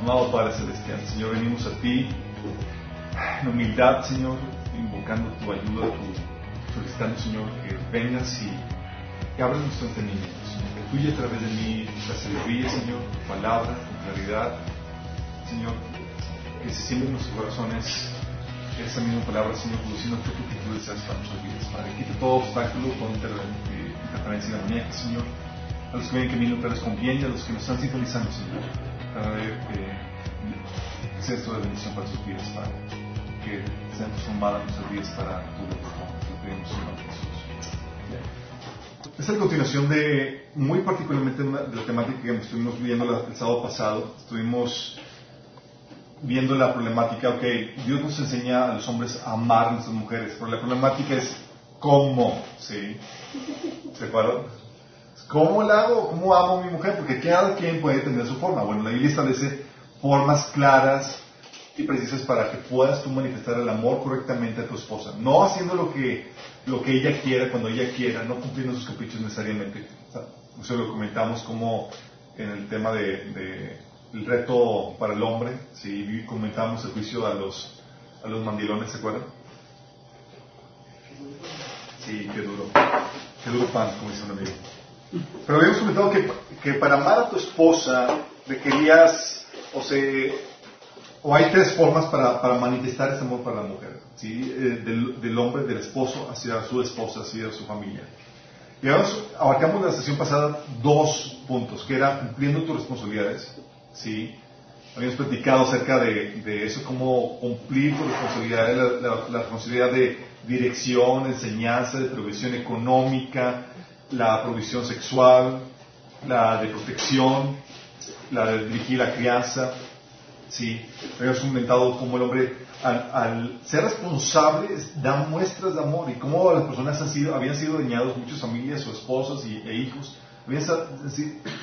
Amado Padre Celestial, Señor, venimos a ti en humildad, Señor, invocando tu ayuda, tu, solicitando, Señor, que vengas y, que abras nuestro entendimiento, Señor, que fluya a través de mí la sabiduría, Señor, tu palabra, tu claridad, Señor, que se siembren en nuestros corazones esa misma palabra, Señor, produciendo fruto que tú deseas para nuestras vidas, Padre. Quita todo obstáculo, toda interferencia demoníaca, Señor. A los que ven que mi nombre les conviene, a los que nos están sintonizando, Señor. Cada vez que sea esto de bendición para sus vidas, Padre. Que sean transformadas nuestras vidas para tu gloria. Lo pedimos en nombre de Jesús. Esta es la continuación de, muy particularmente de la temática que estuvimos viendo la, el sábado pasado. Estuvimos viendo la problemática, ok, Dios nos enseña a los hombres a amar a nuestras mujeres, pero la problemática es cómo, ¿sí? ¿Se acuerdan? ¿Cómo la hago? ¿Cómo amo a mi mujer? Porque cada quien puede tener su forma. Bueno, la Biblia establece formas claras y precisas para que puedas tú manifestar el amor correctamente a tu esposa. No haciendo lo que, lo que ella quiera cuando ella quiera, no cumpliendo sus caprichos necesariamente. Eso lo comentamos como en el tema de, de el reto para el hombre, si comentamos el juicio a los, a los mandilones, ¿se acuerdan? Sí, qué duro. Qué duro pan, como dice un amigo. Pero habíamos comentado que, que para amar a tu esposa requerías, o sea, o hay tres formas para, para manifestar ese amor para la mujer, ¿sí? Eh, del, del, hombre, del esposo hacia su esposa, hacia su familia. Y abarcamos la sesión pasada dos puntos, que era cumpliendo tus responsabilidades, ¿sí? Habíamos platicado acerca de, de eso, cómo cumplir tu responsabilidad, la, la, la, responsabilidad de dirección, enseñanza, de provisión económica, la provisión sexual, la de protección, la de dirigir la crianza, ¿sí? Habíamos comentado cómo el hombre, al, al, ser responsable, da muestras de amor y cómo las personas han sido, habían sido dañados, muchas familias o esposas y, e hijos, habían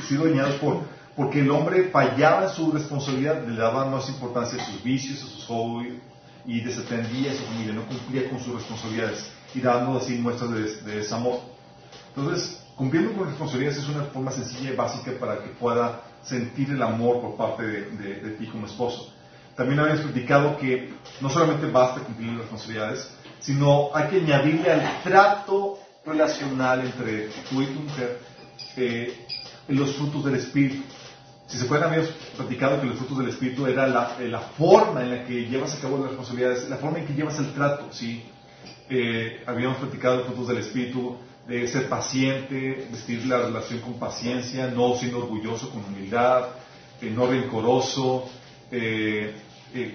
sido dañados por porque el hombre fallaba en su responsabilidad, le daba más importancia a sus vicios, a sus hobbies, y desatendía a su familia, no cumplía con sus responsabilidades, y dando así muestras de, de desamor. Entonces, cumpliendo con responsabilidades es una forma sencilla y básica para que pueda sentir el amor por parte de, ti como esposo. También habíamos platicado que no solamente basta cumplir las responsabilidades, sino hay que añadirle al trato relacional entre tú y tu mujer eh, los frutos del Espíritu. Si se pueden, habíamos platicado que los frutos del Espíritu era la, la, forma en la que llevas a cabo las responsabilidades, la forma en que llevas el trato, ¿sí? Eh, habíamos platicado los frutos del Espíritu, de ser paciente, vestir la relación con paciencia, no siendo orgulloso, con humildad, eh, no rencoroso, eh,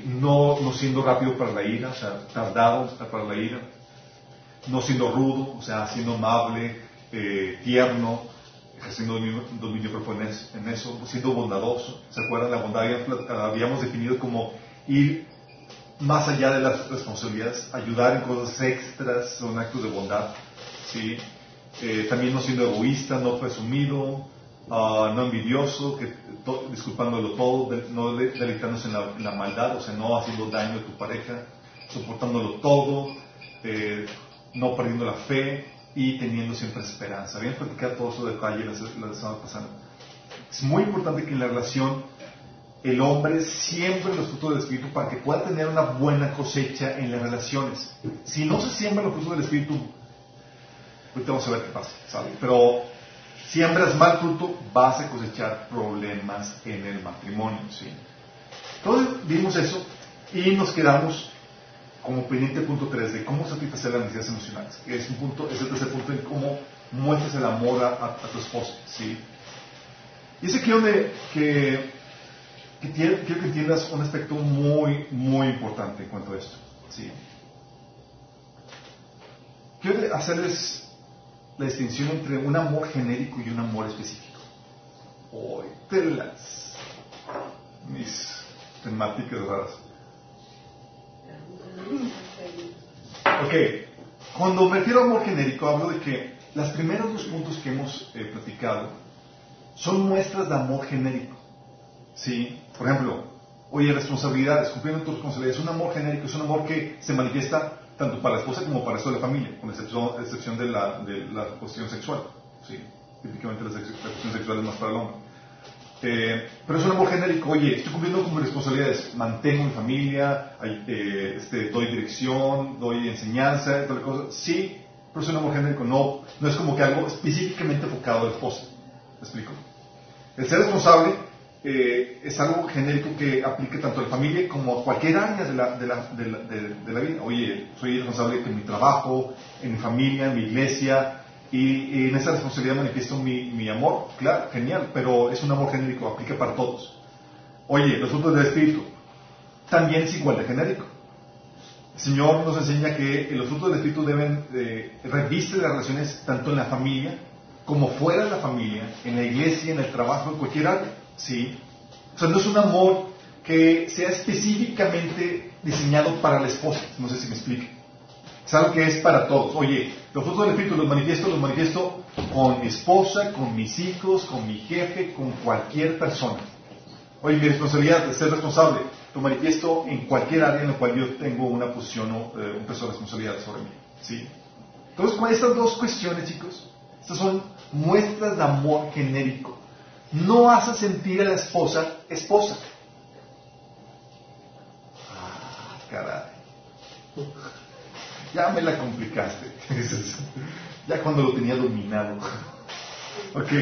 no, no siendo rápido para la ira, o sea, tardado para la ira, no siendo rudo, o sea, siendo amable, tierno, ejerciendo dominio propio en eso, siendo bondadoso. ¿Se acuerdan? La bondad habíamos definido como ir más allá de las responsabilidades, ayudar en cosas extras, son actos de bondad. ¿sí? Eh, también no siendo egoísta, no presumido, uh, no envidioso, disculpándolo todo, de, no deleitándose en la, en la, maldad, o sea, no haciendo daño a tu pareja, soportándolo todo, eh, no perdiendo la fe, y teniendo siempre esperanza. Habían platicado todo de detalle la, la semana pasada. Es muy importante que en la relación el hombre siembre los frutos del Espíritu para que pueda tener una buena cosecha en las relaciones. Si no se siembran los frutos del Espíritu, ahorita vamos a ver qué pasa, ¿sabe? Pero siembras mal fruto, vas a cosechar problemas en el matrimonio, ¿sí? Entonces vimos eso y nos quedamos como pendiente punto 3 de cómo satisfacer las necesidades emocionales, es un punto, es el tercer punto en cómo muestras el amor a, a, tu esposo, ¿sí? Y es aquí donde que, que quiero, que entiendas un aspecto muy, muy importante en cuanto a esto, ¿sí? Quiero hacerles la distinción entre un amor genérico y un amor específico. Hoy las mis temáticas raras. Ok, cuando me refiero a amor genérico hablo de que los primeros dos puntos que hemos eh, platicado son muestras de amor genérico. ¿Sí? Por ejemplo, oye, responsabilidades, cumpliendo tus responsabilidades, es un amor genérico, es un amor que se manifiesta tanto para la esposa como para el resto de la familia, con excepción, excepción de, la, de la cuestión sexual. ¿sí? Típicamente las cuestiones sexuales más para el hombre. Eh, pero es un amor genérico, oye, estoy cumpliendo con mis responsabilidades, mantengo mi familia, eh, este, doy dirección, doy enseñanza, cosa. Sí, pero es un amor genérico, no, no es como que algo específicamente enfocado a la esposa. ¿Me explico? El ser responsable eh, es algo genérico que aplique tanto a la familia como a cualquier área de la, de de vida. Oye, soy responsable en mi trabajo, en mi familia, en mi iglesia, y, en esa responsabilidad manifiesto mi, mi, amor. Claro, genial, pero es un amor genérico, aplica para todos. Oye, los frutos del Espíritu también es igual de genérico. El Señor nos enseña que los frutos del Espíritu deben eh, reviste las relaciones tanto en la familia como fuera de la familia, en la iglesia, en el trabajo, en cualquier área. ¿sí? O sea, no es un amor que sea específicamente diseñado para la esposa. No sé si me explique. Es algo que es para todos. Oye, los frutos del Espíritu los manifiesto, los manifiesto con mi esposa, con mis hijos, con mi jefe, con cualquier persona. Oye, mi responsabilidad de ser responsable lo manifiesto en cualquier área en la cual yo tengo una posición o eh, un peso de responsabilidad sobre mí. ¿sí? Entonces, con estas dos cuestiones, chicos, estas son muestras de amor genérico no hace sentir a la esposa esposa. Ah, caray. Ya me la complicaste. ya cuando lo tenía dominado. ok.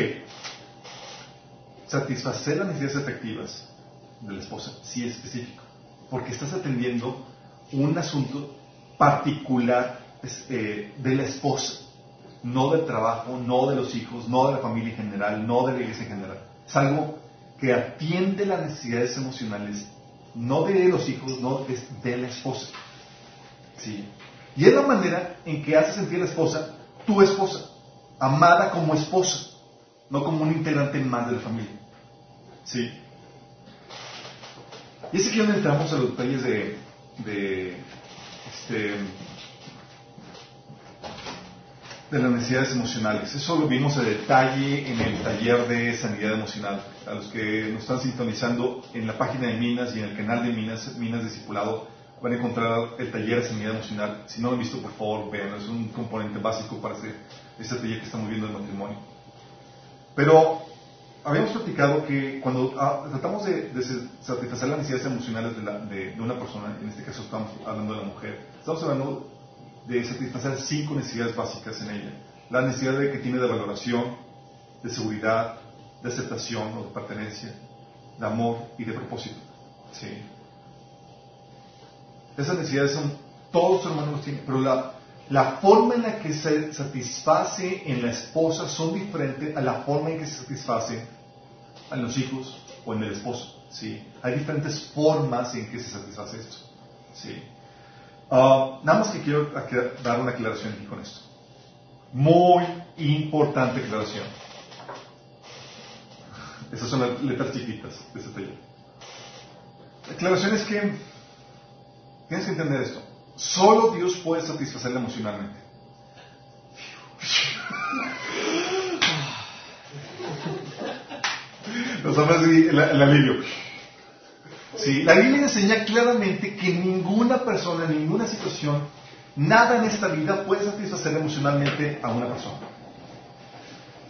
Satisfacer las necesidades efectivas de la esposa sí es específico. Porque estás atendiendo un asunto particular eh, de la esposa no del trabajo, no de los hijos, no de la familia en general, no de la iglesia en general. Es algo que atiende las necesidades emocionales, no de los hijos, no de la esposa. ¿Sí? Y es la manera en que hace sentir a la esposa tu esposa, amada como esposa, no como un integrante más de la familia. ¿Sí? Y es aquí donde entramos a los detalles de, de este, de las necesidades emocionales. Eso lo vimos en detalle en el taller de sanidad emocional. A los que nos están sintonizando en la página de Minas y en el canal de Minas, Minas Discipulado, van a encontrar el taller de emocional. Si no lo han visto, por favor, vean. Es un componente básico para este, este taller que estamos viendo del matrimonio. Pero habíamos platicado que cuando ah, tratamos de, satisfacer las necesidades emocionales de, de una persona, en este caso estamos hablando de la mujer, estamos hablando de satisfacer cinco necesidades básicas en ella. La necesidad de que tiene de valoración, de seguridad, de aceptación o de pertenencia, de amor y de propósito. ¿Sí? Esas necesidades son, todos los hermanos tienen, pero la, la forma en la que se satisface en la esposa son diferentes a la forma en que se satisface en los hijos o en el esposo. ¿sí? Hay diferentes formas en que se satisface esto. ¿sí? Ah, nada más que quiero dar una aclaración aquí con esto. Muy importante aclaración. Esas son las letras chiquitas de este taller. La aclaración es que tienes que entender esto. Solo Dios puede satisfacerla emocionalmente. Los hombres, el, el alivio. ¿Sí? La Biblia enseña claramente que ninguna persona, ninguna situación, nada en esta vida puede satisfacer emocionalmente a una persona.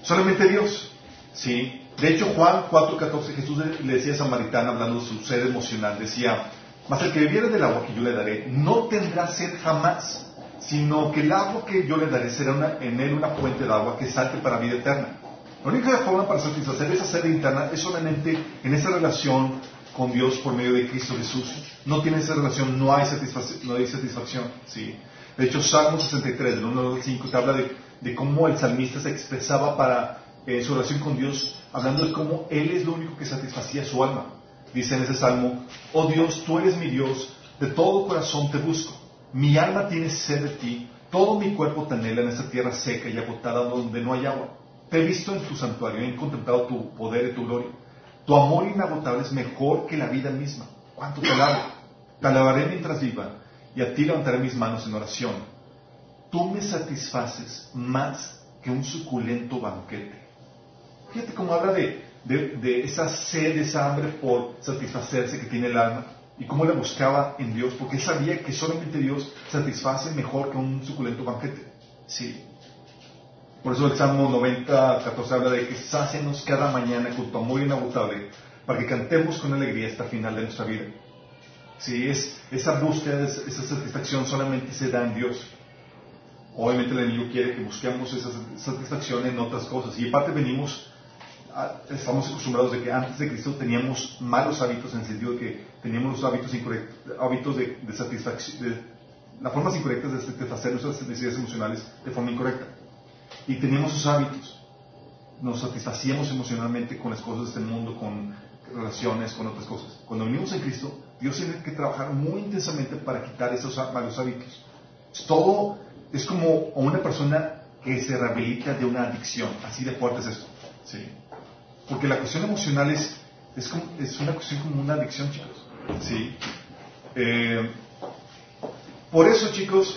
Solamente Dios. ¿Sí? De hecho, Juan 4:14, Jesús le decía a Samaritana, hablando de su sed emocional, decía, mas el que bebiere del agua que yo le daré no tendrá sed jamás, sino que el agua que yo le daré será en él una fuente de agua que salte para vida eterna. La única forma para satisfacer esa sed interna es solamente en esa relación con Dios por medio de Cristo Jesús. No tiene esa relación, no hay, satisfacción. No hay satisfacción ¿sí? De hecho, Salmo 63, del 1 al 5, te habla de, cómo el salmista se expresaba para eh, su relación con Dios, hablando de cómo Él es lo único que satisfacía su alma. Dice en ese salmo, oh Dios, tú eres mi Dios, de todo corazón te busco. Mi alma tiene sed de ti, todo mi cuerpo te anhela en esta tierra seca y agotada donde no hay agua. Te he visto en tu santuario y he contemplado tu poder y tu gloria. Tu amor inagotable es mejor que la vida misma. ¿Cuánto te alabo? Te alabaré mientras viva y a ti levantaré mis manos en oración. Tú me satisfaces más que un suculento banquete. Fíjate cómo habla de, de, esa sed, esa hambre por satisfacerse que tiene el alma y cómo la buscaba en Dios, porque sabía que solamente Dios satisface mejor que un suculento banquete. Sí. Por eso el Salmo 90, 14 habla de que sácenos cada mañana con tu amor inagotable para que cantemos con alegría hasta el final de nuestra vida. Sí, es, esa búsqueda, esa satisfacción solamente se da en Dios. Obviamente el enemigo quiere que busquemos esa satisfacción en otras cosas. Y aparte venimos, estamos acostumbrados de que antes de Cristo teníamos malos hábitos en el sentido de que teníamos los hábitos incorrectos, hábitos de, satisfacción, de, las formas incorrectas de satisfacer nuestras necesidades emocionales de forma incorrecta. Y teníamos esos hábitos. Nos satisfacíamos emocionalmente con las cosas de este mundo, con relaciones, con otras cosas. Cuando venimos en Cristo, Dios tiene que trabajar muy intensamente para quitar esos malos hábitos. todo es como una persona que se rehabilita de una adicción. Así de fuerte es esto. ¿sí? Porque la cuestión emocional es, es, una cuestión como una adicción, chicos. ¿sí? Eh, por eso, chicos,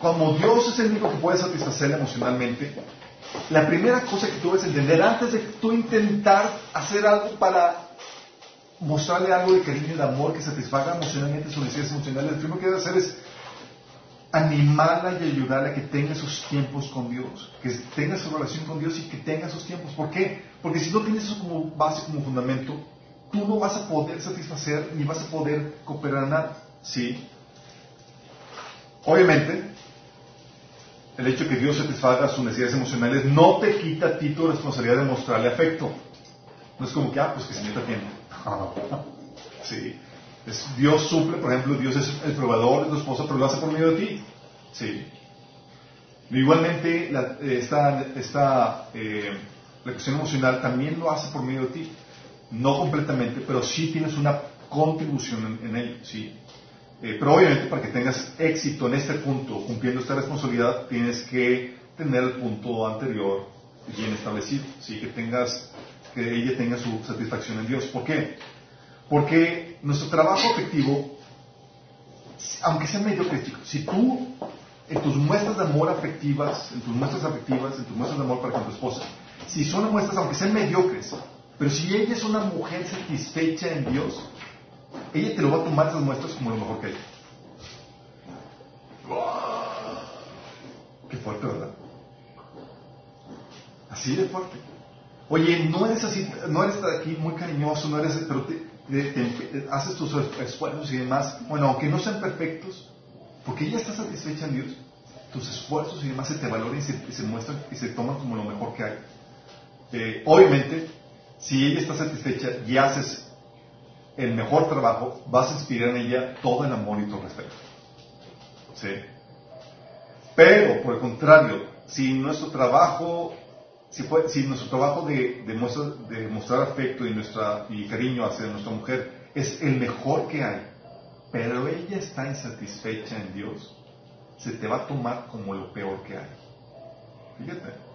como Dios es el único que puede satisfacer emocionalmente, la primera cosa que tú debes entender antes de tú intentar hacer algo para mostrarle algo de cariño y de amor que satisfaga emocionalmente sus necesidades emocionales, lo primero que debe hacer es animarla y ayudarla a que tenga sus tiempos con Dios, que tenga su relación con Dios y que tenga sus tiempos. ¿Por qué? Porque si no tienes eso como base, como fundamento, tú no vas a poder satisfacer ni vas a poder cooperar nada. ¿Sí? Obviamente, el hecho de que Dios satisfaga sus necesidades emocionales no te quita a ti tu responsabilidad de mostrarle afecto. No es como que, ah, pues que se meta tiempo. sí. Dios suple, por ejemplo, Dios es el probador de tu esposa, pero lo hace por medio de ti. Sí. Igualmente, la, esta, esta eh, emocional también lo hace por medio de ti. No completamente, pero sí tienes una contribución en, en ello. Sí. Eh, pero obviamente para que tengas éxito en este punto, cumpliendo esta responsabilidad, tienes que tener el punto anterior bien establecido, ¿sí? que tengas, que ella tenga su satisfacción en Dios. ¿Por qué? Porque nuestro trabajo afectivo, aunque sea medio crítico, si tú en tus muestras de amor afectivas, en tus muestras afectivas, en tus muestras de amor para con tu esposa, si son muestras, aunque sean mediocres, pero si ella es una mujer satisfecha en Dios, ella te lo va a tomar esas muestras como lo mejor que hay. Qué fuerte, ¿verdad? Así de fuerte. Oye, no eres así, no eres aquí muy cariñoso, no eres, pero te, haces tus esfuerzos y demás. Bueno, aunque no sean perfectos, porque ella está satisfecha en Dios, tus esfuerzos y demás se te valoran y se, muestran y se toman como lo mejor que hay. Eh, obviamente, si ella está satisfecha y haces el mejor trabajo, vas a inspirar en ella todo el amor y todo el respeto. ¿Sí? Pero, por el contrario, si nuestro trabajo, si, si nuestro trabajo de, de, mostrar afecto y, nuestra, y cariño hacia nuestra mujer es el mejor que hay, pero ella está insatisfecha en Dios, se te va a tomar como lo peor que hay. Fíjate.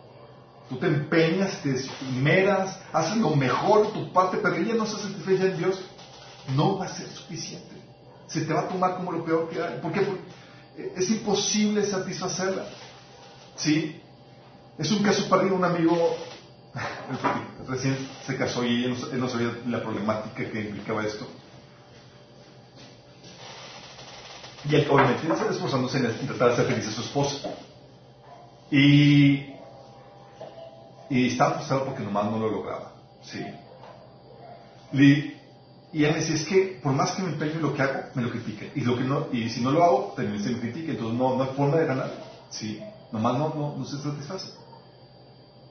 Tú te empeñas, te esmeras, haces lo mejor de tu parte, pero ella no está satisfecha en Dios no va a ser suficiente. Se te va a tomar como lo peor que hay. Porque es imposible satisfacerla. ¿Sí? Es un caso perdido. Un amigo recién se casó y él no, sabía la problemática que implicaba esto. Y él obviamente está esforzándose en tratar de hacer feliz a su esposa. Y, y estaba frustrado porque nomás no lo lograba. ¿sí? Y él me decía, es que por más que me empeño lo que hago, me lo critiquen. Y, lo que no, y si no lo hago, también se me critica. Entonces no, no hay forma de ganar. Sí, nomás no, no, no se satisface.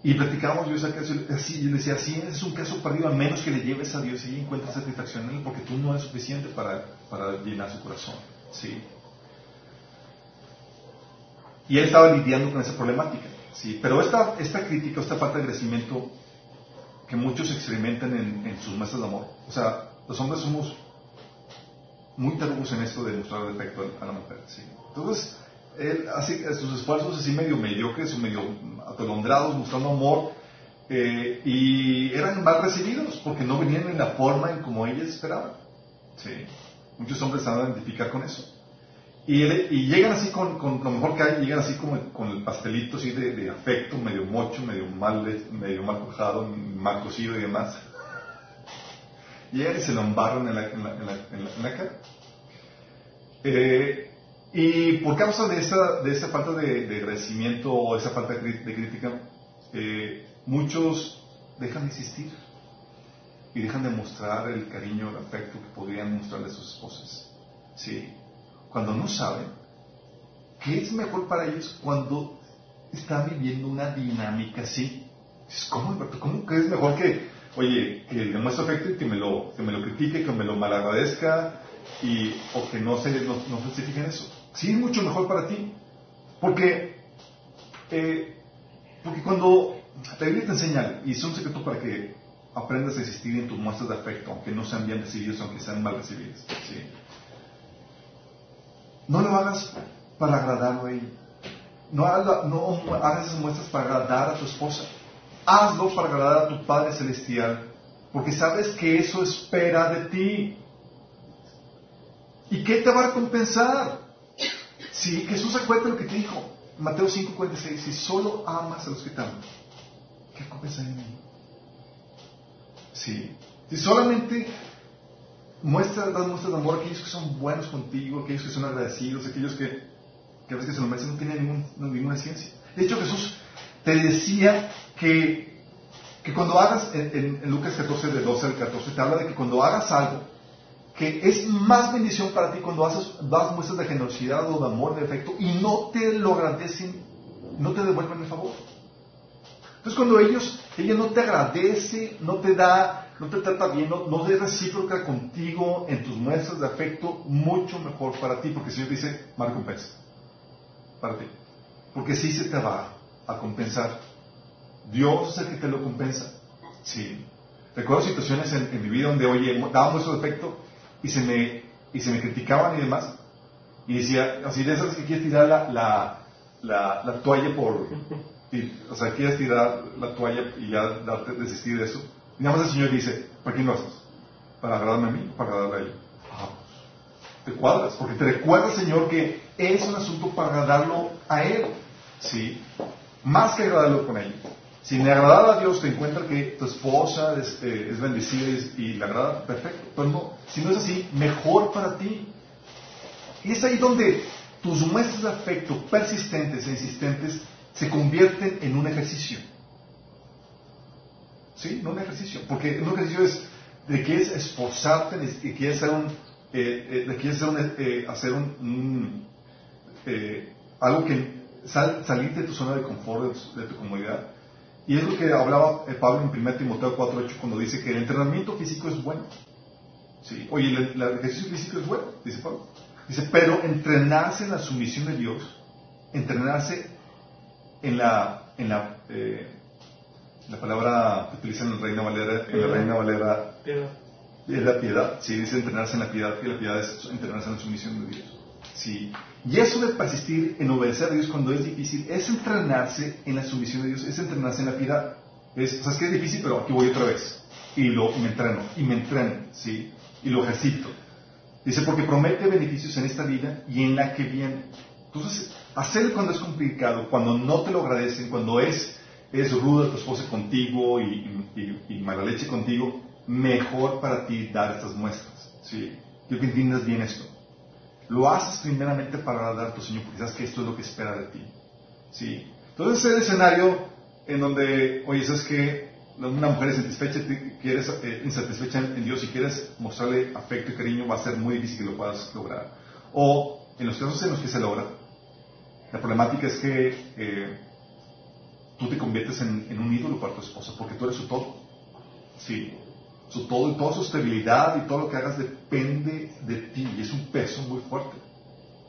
Y platicábamos yo esa caso, así, yo le decía, sí, es un caso perdido, a menos que le lleves a Dios y encuentres satisfacción en él, porque tú no eres suficiente para, para llenar su corazón. ¿sí? Y él estaba lidiando con esa problemática. ¿sí? Pero esta, esta crítica, esta falta de crecimiento que muchos experimentan en, en sus mesas de amor, o sea, los hombres somos muy tarugos en esto de mostrar defecto a la mujer. ¿sí? Entonces, él hace sus esfuerzos así medio mediocres o medio atolondrados, mostrando amor, eh, y eran mal recibidos porque no venían en la forma en como ellas esperaban. ¿sí? Muchos hombres se van a identificar con eso. Y, llegan así con, con, lo mejor que hay, llegan así como con el pastelito así de, afecto, medio mocho, medio mal, medio mal cojado, mal cocido y demás llegan y se lo embarran en la, en la, en la, cara. Eh, Y por causa de esa, de esa falta de, agradecimiento o esa falta de, crítica, eh, muchos dejan de existir y dejan de mostrar el cariño, el afecto que podrían mostrarle a sus esposas. ¿Sí? Cuando no saben qué es mejor para ellos cuando están viviendo una dinámica así. ¿Cómo, ¿Cómo que es mejor que, oye, que le muestre afecto y que me lo, que me lo critique, que me lo malagradezca y, o que no se, no, no se eso? Sí, es mucho mejor para ti. Porque, eh, porque cuando la Biblia te enseña, y es un secreto para que aprendas a existir en tus muestras de afecto, aunque no sean bien recibidos, aunque sean mal recibidos. ¿sí? No lo hagas para agradarlo a él. No, no hagas esas muestras para agradar a tu esposa. Hazlo para agradar a tu Padre Celestial, porque sabes que eso espera de ti. ¿Y qué te va a recompensar? Si Jesús acuerda lo que te dijo, Mateo 5:46, si solo amas a los que te aman, ¿qué recompensa en mí? Sí. Si solamente muestras, das muestras de amor a aquellos que son buenos contigo, aquellos que son agradecidos, aquellos que, que a veces que se lo merecen, no tienen ninguna ciencia. De hecho, Jesús te decía que, que cuando hagas, en, Lucas 14, de 12 al 14, te habla de que cuando hagas algo, que es más bendición para ti cuando haces, das muestras de generosidad o de amor, de afecto, y no te lo agradecen, no te devuelven el favor. Entonces cuando ellos, ella no te agradece, no te da, no te trata bien, no, no es recíproca contigo en tus muestras de afecto, mucho mejor para ti, porque el Señor dice, más recompensa para ti. Porque sí se te va a compensar. Dios es el que te lo compensa. Sí. Recuerdo situaciones en, mi vida donde, oye, daba muestras de afecto y se me, y se me criticaban y demás. Y decía, así de esas que quieres tirar la, la, la, la toalla por, o sea, quieres tirar la toalla y ya darte, desistir de eso. Y nada más el Señor dice, ¿para quién lo haces? ¿Para agradarme a mí para agradarle a ella? Ah, pues, te cuadras, porque te recuerda, Señor, que es un asunto para agradarlo a Él. ¿Sí? Más que agradarlo con ella. Si le agrada a Dios, te encuentra que tu esposa es, eh, bendecida y, le agrada, perfecto. Pero no, si no es así, mejor para ti. Y es ahí donde tus muestras de afecto persistentes e insistentes se convierten en un ejercicio. ¿Sí? No un ejercicio. Porque un ejercicio es de que es esforzarte, de que hacer un, eh, eh, hacer, un, eh, hacer un, algo que sal, salir de tu zona de confort, de tu, comodidad. Y es lo que hablaba Pablo en 1 Timoteo 4.8 cuando dice que el entrenamiento físico es bueno. ¿Sí? Oye, el, el, ejercicio físico es bueno, dice Pablo. Dice, pero entrenarse en la sumisión de Dios, entrenarse en la, en la, eh, la palabra que utilizan en la Reina Valera, en la Reina Valera es la piedad. Sí, dice entrenarse en la piedad, y la piedad es entrenarse en la sumisión de Dios. Sí. Y eso de persistir en obedecer a Dios cuando es difícil, es entrenarse en la sumisión de Dios, es entrenarse en la piedad. Es, o sea, es que es difícil, pero aquí voy otra vez. Y, lo, y me entreno, y me entreno, ¿sí? Y lo ejercito. Dice, porque promete beneficios en esta vida y en la que viene. Entonces, hacer cuando es complicado, cuando no te lo agradecen, cuando es, es ruda tu esposa contigo y, mala leche contigo, mejor para ti dar estas muestras. ¿sí? Quiero que entiendas bien esto. Lo haces primeramente para agradar a tu Señor, porque sabes que esto es lo que espera de ti. ¿sí? Entonces, ese escenario en donde, oye, sabes que una mujer insatisfecha, quieres, eh, insatisfecha en Dios y quieres mostrarle afecto y cariño, va a ser muy difícil que lo puedas lograr. O en los casos en los que se logra, la problemática es que eh, tú te conviertes en, un ídolo para tu esposa porque tú eres su todo. Sí, su todo toda su estabilidad y todo lo que hagas depende de ti y es un peso muy fuerte.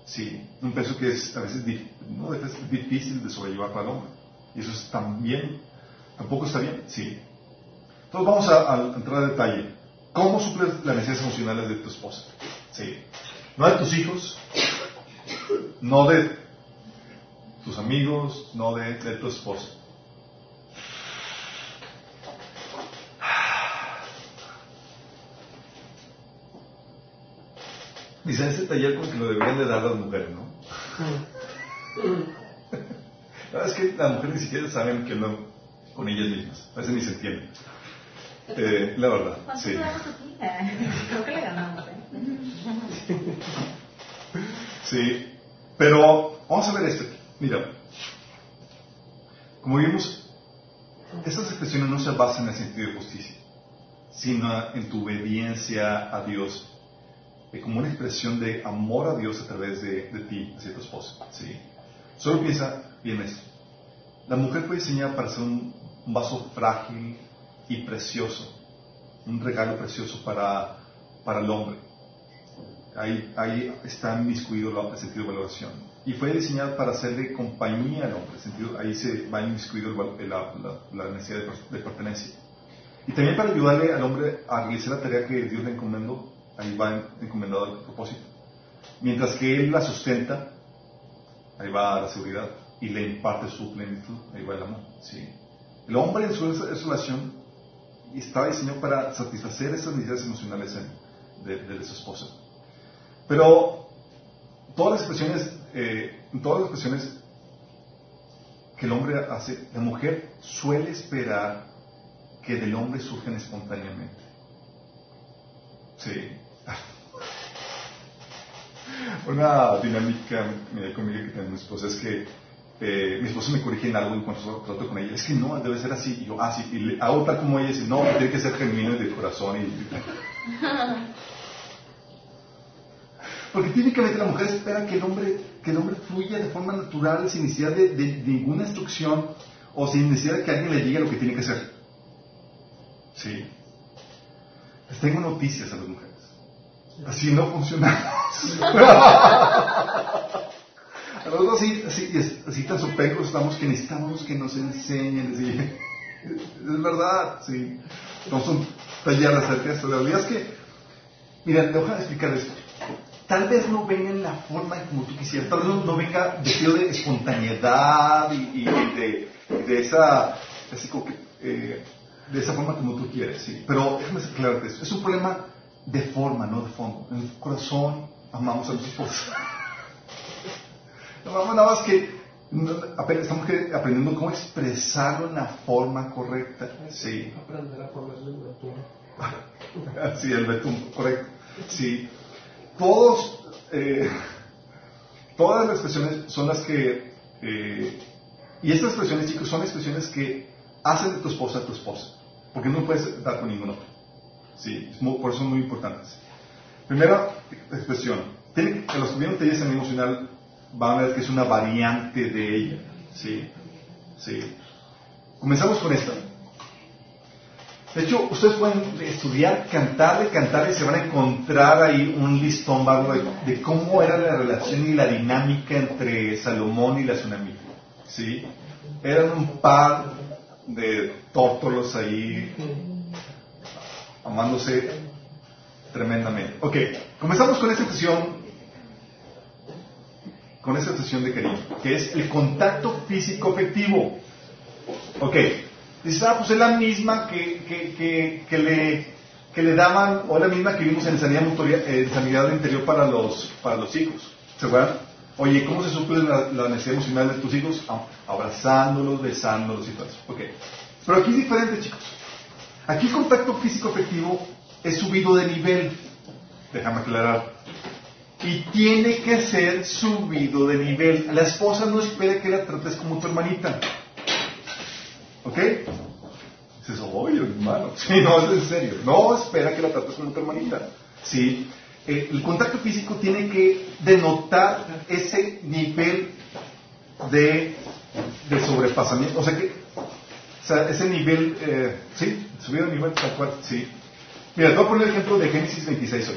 Sí, un peso que es a veces, no, es difícil de sobrellevar para el hombre. Y eso es también, tampoco está bien. Sí. Entonces vamos a, a entrar a detalle. ¿Cómo suples las necesidades emocionales de tu esposa? Sí. No de tus hijos, no de tus amigos, no de, tu esposa. Dice ese taller como que lo deberían de dar las mujeres, ¿no? la verdad es que las mujeres ni siquiera saben que no con ellas mismas. A veces ni se entienden. Eh, la verdad, sí. Creo que le ganamos, ¿eh? Sí. Pero vamos a ver esto. Mira, como vimos, estas expresiones no se basan en el sentido de justicia, sino en tu obediencia a Dios, como una expresión de amor a Dios a través de, ti, hacia tu esposa. ¿sí? Solo piensa bien esto. La mujer fue diseñada para ser un, vaso frágil y precioso, un regalo precioso para, para el hombre. Ahí, ahí está inmiscuido el sentido de valoración. Y fue diseñada para hacerle compañía al hombre. Sentido, ahí se va inmiscuido la, la, necesidad de, pertenencia. Y también para ayudarle al hombre a realizar la tarea que Dios le encomendó. Ahí va encomendado el propósito. Mientras que él la sustenta, ahí va la seguridad. Y le imparte su plenitud, ahí va el amor. ¿sí? El hombre en su relación está diseñado para satisfacer esas necesidades emocionales de, de su esposa. Pero todas las expresiones, eh, todas las expresiones que el hombre hace, la mujer suele esperar que del hombre surjan espontáneamente. Sí. Una dinámica conmigo que tengo mi esposa es que eh, mi esposa me corrige en algo en cuanto trato con ella. Es que no, debe ser así. Y yo, ah, sí. Y le hago tal como ella dice, no, tiene que ser genuino y de corazón. Y, Porque típicamente la mujer espera que el hombre, que el hombre fluya de forma natural, sin necesidad de, ninguna instrucción o sin necesidad de que alguien le diga lo que tiene que hacer. Sí. Les tengo noticias a las mujeres. Así no funcionamos. a nosotros así, así, así tan superiores estamos que necesitamos que nos enseñen. Es verdad, sí. No son talleres acerca de esto. La realidad es que, mira, te voy a explicar esto tal vez no venga en la forma como tú quisieras, tal vez no, venga vestido de espontaneidad y, de, esa, así como que, eh, de esa forma como tú quieres, sí. Pero déjame aclararte eso. Es un problema de forma, no de fondo. En el corazón amamos a los esposos. amamos nada más que estamos aprendiendo cómo expresarlo en la forma correcta. Sí. Aprender a ponerle el betún. sí, el betún, correcto. Sí todos, eh, todas las expresiones son las que, eh, y estas expresiones, chicos, son expresiones que hacen de tu esposa a tu esposa, porque no puedes dar con ningún otro. Sí, por eso son muy importantes. Primera expresión, tiene, los que vieron en emocional van a ver que es una variante de ella. Sí, sí. Comenzamos con esta. De hecho, ustedes pueden estudiar, cantar, cantar y se van a encontrar ahí un listón de, cómo era la relación y la dinámica entre Salomón y la tsunami. ¿Sí? Eran un par de tórtolos ahí amándose tremendamente. Ok, comenzamos con esta sesión, con esta sesión de cariño, que es el contacto físico efectivo. Ok, Dice, ah, pues es la misma que, que, que, le, que le daban, o la misma que vimos en sanidad, en sanidad interior para los, para los hijos. ¿Se acuerdan? Oye, ¿cómo se suple la, la, necesidad emocional de tus hijos? Ah, abrazándolos, besándolos y todo eso. Ok. Pero aquí es diferente, chicos. Aquí contacto físico efectivo es subido de nivel. Déjame aclarar. Y tiene que ser subido de nivel. La esposa no espera que la trates como tu hermanita. ¿Ok? Dices, oye, hermano. Sí, no, es en serio. No espera que la trates con tu hermanita. Sí. Eh, el contacto físico tiene que denotar ese nivel de, de sobrepasamiento. O sea que, o sea, ese nivel, eh, sí, subido de nivel tal cual, sí. Mira, te voy a poner el ejemplo de Génesis 26.8.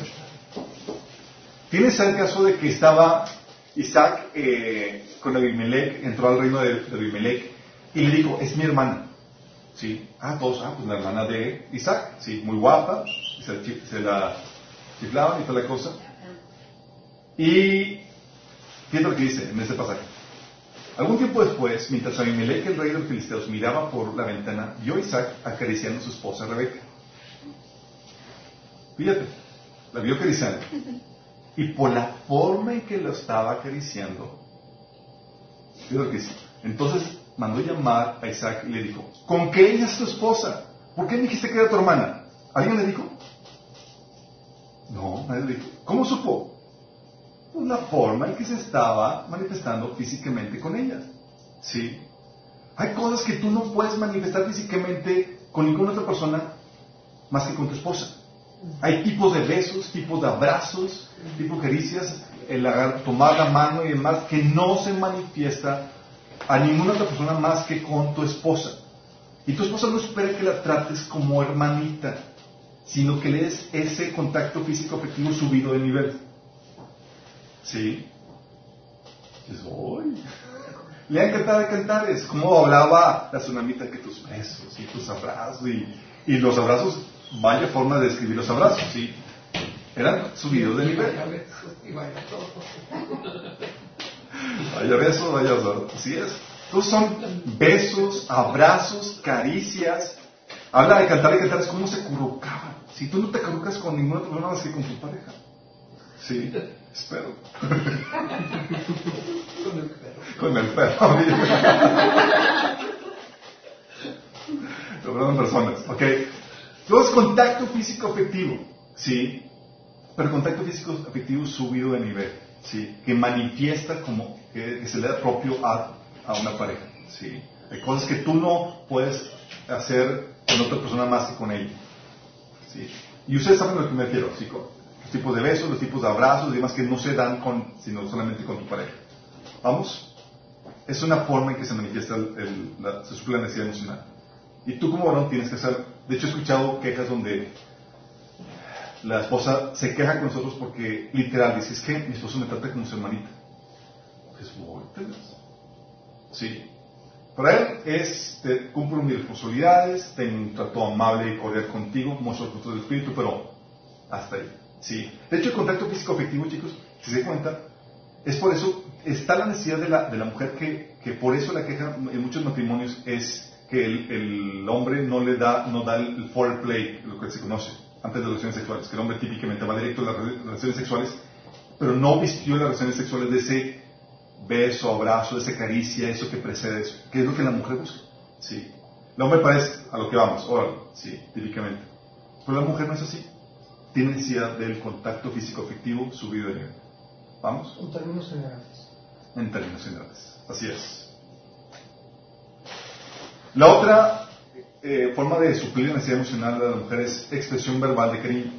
Tienes el caso de que estaba Isaac eh, con Abimelech, entró al reino de, de Abimelech y le dijo, es mi hermana. ¿Sí? Ah, todos, ah, pues la hermana de Isaac, sí, muy guapa, se, la chiflaban y toda la cosa. Y fíjate lo que dice en este pasaje. Algún tiempo después, mientras Abimelech, el rey de los filisteos, miraba por la ventana, vio a Isaac acariciando a su esposa Rebeca. Fíjate, la vio acariciando. Y por la forma en que lo estaba acariciando, fíjate. Entonces mandó llamar a Isaac y le dijo, ¿con qué ella es tu esposa? ¿Por qué dijiste que era tu hermana? ¿Alguien le dijo? No, nadie le dijo. ¿Cómo supo? Una forma en que se estaba manifestando físicamente con ellas. ¿Sí? Hay cosas que tú no puedes manifestar físicamente con ninguna otra persona más que con tu esposa. Hay tipos de besos, tipos de abrazos, tipos de caricias, el tomar la mano y demás que no se manifiesta a ninguna otra persona más que con tu esposa. Y tu esposa no espera que la trates como hermanita, sino que le des ese contacto físico afectivo subido de nivel. ¿Sí? hoy. Le ha encantado de cantares, como hablaba la tsunamita que tus besos y tus abrazos y, y los abrazos, vaya forma de describir los abrazos, ¿sí? Eran subidos de nivel. Vaya besos, vaya abrazos, así es. Entonces son besos, abrazos, caricias. Habla de cantar y cantar, es como se currucaban. Si tú no te currucas con ninguna persona más que con tu pareja. Sí, espero. con el perro. Con el perro. Lo personas. Ok. Entonces, contacto físico afectivo. Sí. Pero contacto físico afectivo subido de nivel. Sí. Que manifiesta como que, se le da propio a, a una pareja. Sí. Hay cosas que tú no puedes hacer con otra persona más que con ella. ¿Sí? Y ustedes saben a lo que me refiero, ¿sí? Tipos de besos, los tipos de abrazos y demás que no se dan con, sino solamente con tu pareja. ¿Vamos? Es una forma en que se manifiesta el, la, se la necesidad emocional. Y tú como varón tienes que hacer, de hecho he escuchado quejas donde la esposa se queja con nosotros porque literal dice, es que mi esposo me trata como su hermanita. Pues, Sí. Para él es, te cumplo mis responsabilidades, tengo un trato amable y cordial contigo, muestro el fruto del Espíritu, pero hasta ahí. Sí. De hecho, el contacto físico afectivo, chicos, si se cuenta, es por eso, está la necesidad de la, de la mujer que, que, por eso la queja en muchos matrimonios es que el, el hombre no le da, no da el, foreplay, lo que se conoce, antes de las relaciones sexuales, que el hombre típicamente va directo a las relaciones sexuales, pero no vistió las relaciones sexuales de ese beso, abrazo, esa caricia, eso que precede eso, que es lo que la mujer busca. Sí. El hombre parece a lo que vamos, ahora, sí, típicamente. Pero la mujer no es así. Tiene necesidad del contacto físico afectivo subido de nivel. ¿Vamos? En términos generales. En términos generales. Así es. La otra eh, forma de suplir la necesidad emocional de la mujer es expresión verbal de cariño.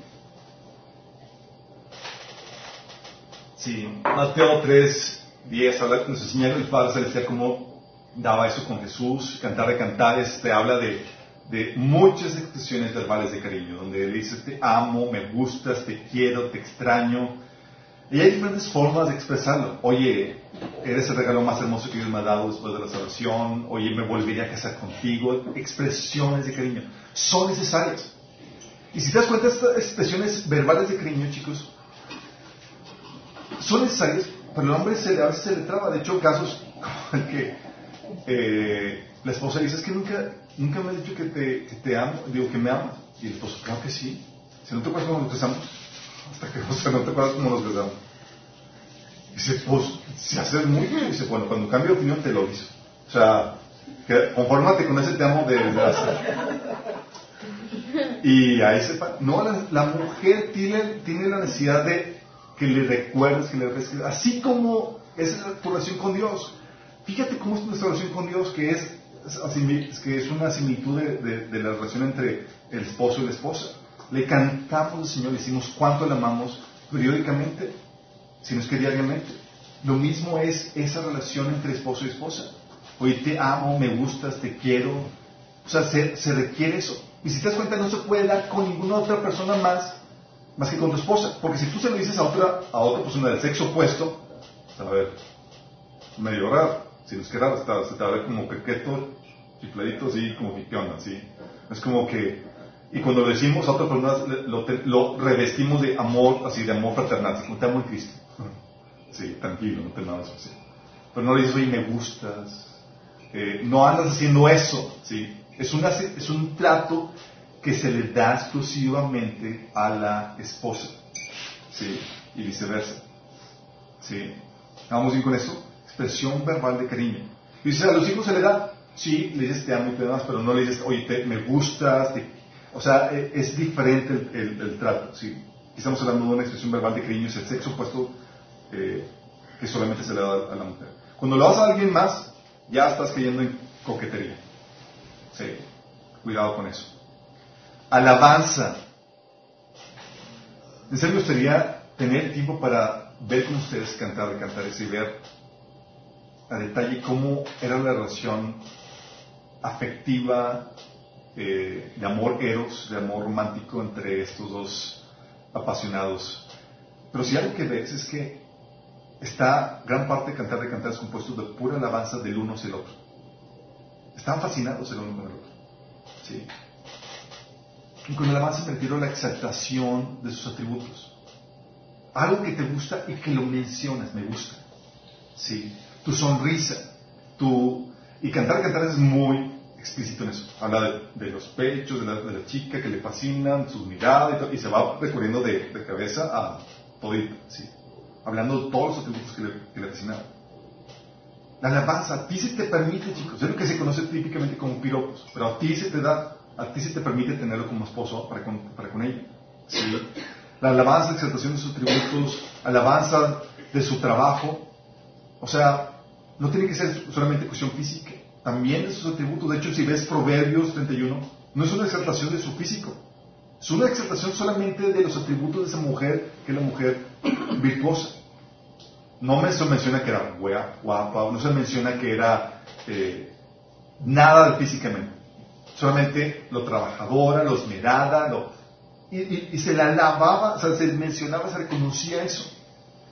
Sí, Mateo 3, 10 habla, nos enseña el Padre Celestial cómo daba eso con Jesús, cantar de cantares, te habla de, de muchas expresiones verbales de cariño, donde le dices te amo, me gustas, te quiero, te extraño. Y hay diferentes formas de expresarlo. Oye, eres el regalo más hermoso que Dios me ha dado después de la salvación. Oye, me volvería a casar contigo. Expresiones de cariño. Son necesarias. Y si te das cuenta, estas expresiones verbales de cariño, chicos, son necesarias pero el hombre se, a veces se le traba. De hecho, casos como el que eh, la esposa dice, es que nunca, nunca me has dicho que te, te amo, digo que me amas. Y el esposo, claro que sí. Si no te acuerdas cómo nos besamos, hasta que o no te acuerdas cómo nos besamos. Dice, pues, se hace muy bien. Dice, bueno, cuando cambie de opinión te lo dice. O sea, que, conformate con ese te amo de desgracia. Y ahí se No, la, mujer tiene, tiene la necesidad de que le recuerdes, que le refresques, así como es tu relación con Dios. Fíjate cómo es nuestra relación con Dios, que es, que es una similitud de, la relación entre el esposo y la esposa. Le cantamos al Señor, le decimos cuánto le amamos periódicamente, si no es que diariamente. Lo mismo es esa relación entre esposo y esposa. Oye, te amo, me gustas, te quiero. O sea, se, se requiere eso. Y si te das cuenta, no se puede dar con ninguna otra persona más más que con tu esposa. Porque si tú se lo dices a otra, a otra persona del sexo opuesto, a ver medio raro. Si no es que raro, se te va a ver como pequeto, chifladito, así, como que qué onda, ¿sí? Es como que, y cuando lo decimos a otra persona, lo, lo, revestimos de amor, así, de amor fraternal, como te amo en Cristo. Sí, tranquilo, no te nada así. Pero no le dices, oye, me gustas. Eh, no andas haciendo eso, ¿sí? Es, una, es un trato que se le da exclusivamente a la esposa. ¿Sí? Y viceversa. ¿Sí? ¿Vamos bien con eso? Expresión verbal de cariño. Y dices, a los hijos se le da, sí, le dices te amo y te demás, pero no le dices, oye, te, me gustas. O sea, e, es diferente el, el, trato. ¿sí? Estamos hablando de una expresión verbal de cariño, es el sexo opuesto eh, que solamente se le da a la mujer. Cuando lo das a alguien más, ya estás cayendo en coquetería. Sí, cuidado con eso. Alabanza. En serio, gustaría tener tiempo para ver con ustedes cantar de cantares y ver a detalle cómo era la relación afectiva, eh, de amor eros, de amor romántico entre estos dos apasionados. Pero si algo que ves es que está gran parte de Cantar de Cantares compuesto de pura alabanza del uno hacia el otro. Están fascinados el uno con el otro. ¿sí? Y con alabanza me refiero la exaltación de sus atributos. Algo que te gusta y que lo mencionas, me gusta. ¿sí? Tu sonrisa, tu... Y cantar, cantar es muy explícito en eso. Habla de, los pechos, de la, chica que le fascinan, sus miradas y, se va recorriendo de, cabeza a todito, ¿sí? Hablando de todos los atributos que le, que le fascinan. La alabanza a ti se te permite, chicos, es lo que se conoce típicamente como piropos, pero a ti se te da, a ti se te permite tenerlo como esposo para con, para con ella. ¿sí? La alabanza, la exaltación de sus atributos, alabanza de su trabajo, o sea, no tiene que ser solamente cuestión física, también de sus atributos. De hecho, si ves Proverbios 31, no es una exaltación de su físico, es una exaltación solamente de los atributos de esa mujer, que es la mujer virtuosa. No se menciona que era guapa, no se menciona que era eh, nada físicamente. Solamente lo trabajadora, lo esmerada, lo, y, se la alababa, o sea, se mencionaba, se reconocía eso.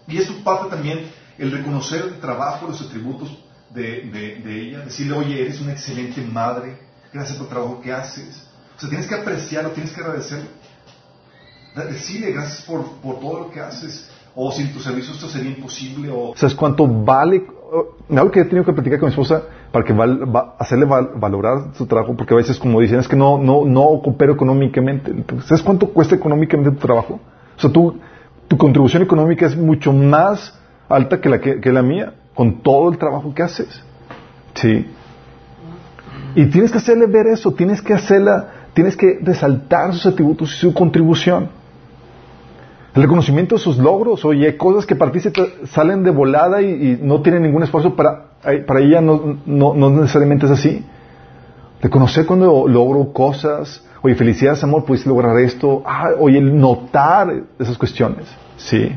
Y es su parte también el reconocer el trabajo, los atributos de, ella, decirle, oye, eres una excelente madre, gracias por el trabajo que haces. O sea, tienes que apreciarlo, tienes que agradecerlo. Decirle gracias por, por todo lo que haces. O sin tu servicio esto sería imposible. O... ¿Sabes cuánto vale? Algo que he tenido que platicar con mi esposa para que hacerle valorar su trabajo, porque a veces, como dicen, es que no, no, no coopero económicamente. ¿Sabes cuánto cuesta económicamente tu trabajo? O sea, tu, tu contribución económica es mucho más alta que la, que la mía con todo el trabajo que haces. Sí. Y tienes que hacerle ver eso, tienes que hacerla, tienes que resaltar sus atributos y su contribución. El reconocimiento de sus logros, oye, cosas que para salen de volada y, no tienen ningún esfuerzo, para, para ella no, no, no, necesariamente es así. Reconocer cuando logro cosas, oye, felicidades, amor, pudiste lograr esto, ah, oye, notar esas cuestiones, ¿sí?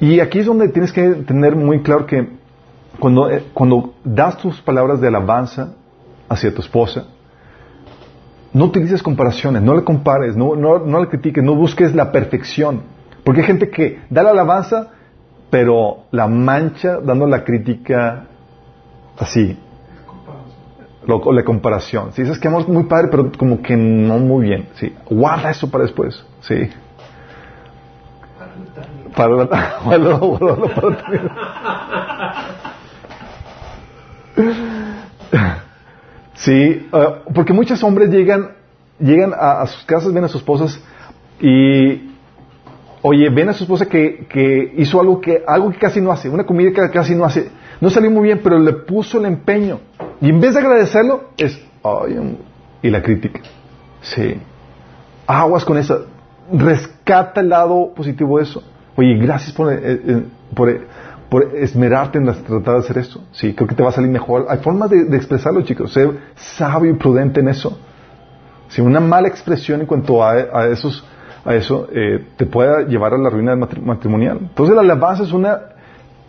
Y aquí es donde tienes que tener muy claro que cuando, eh, cuando das tus palabras de alabanza hacia tu esposa, no utilices comparaciones, no le compares, no, no, no le critiques, no busques la perfección. Porque hay gente que da la alabanza, pero la mancha dando la crítica así. Lo, la comparación. Si dices que es muy padre, pero como que no muy bien. ¿sí? Guarda eso para después. ¿sí? Para Sí, uh, porque muchos hombres llegan, llegan a, sus casas, ven a sus esposas y, oye, ven a su esposa que, que, hizo algo que, algo que casi no hace, una comida que casi no hace. No salió muy bien, pero le puso el empeño. Y en vez de agradecerlo, es, y la crítica. Sí. Aguas con eso. Rescata el lado positivo de eso. Oye, gracias por, eh, eh, por, por, esmerarte en tratar de hacer esto. Sí, creo que te va a salir mejor. Hay formas de, expresarlo, chicos. Ser sabio y prudente en eso. Si una mala expresión en cuanto a, esos, a eso eh, te puede llevar a la ruina matrimonial. Entonces la alabanza es una,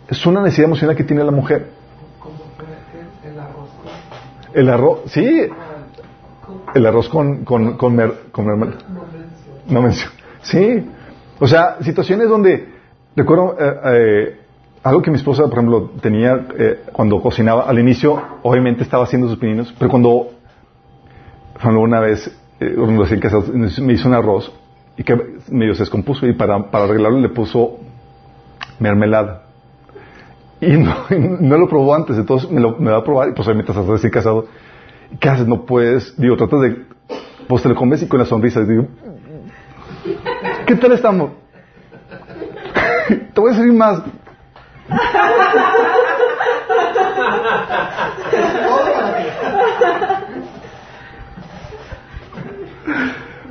es una necesidad emocional que tiene la mujer. ¿Cómo el arroz? El arroz, sí. El arroz con, con, con, con mermelada. No menciono. Sí. O sea, situaciones donde, recuerdo eh, eh, algo que mi esposa, por ejemplo, tenía eh, cuando cocinaba, al inicio, obviamente estaba haciendo sus pininos, pero cuando, cuando una vez, me hizo un arroz y que medio se descompuso y para, para arreglarlo le puso mermelada. Y no, no lo probó antes, entonces me, lo, va a probar y pues obviamente estás recién casado. ¿Qué haces? No puedes, digo, tratas de, pues te lo comes y con la sonrisa, digo, ¿Qué tal estamos? Te voy a decir más.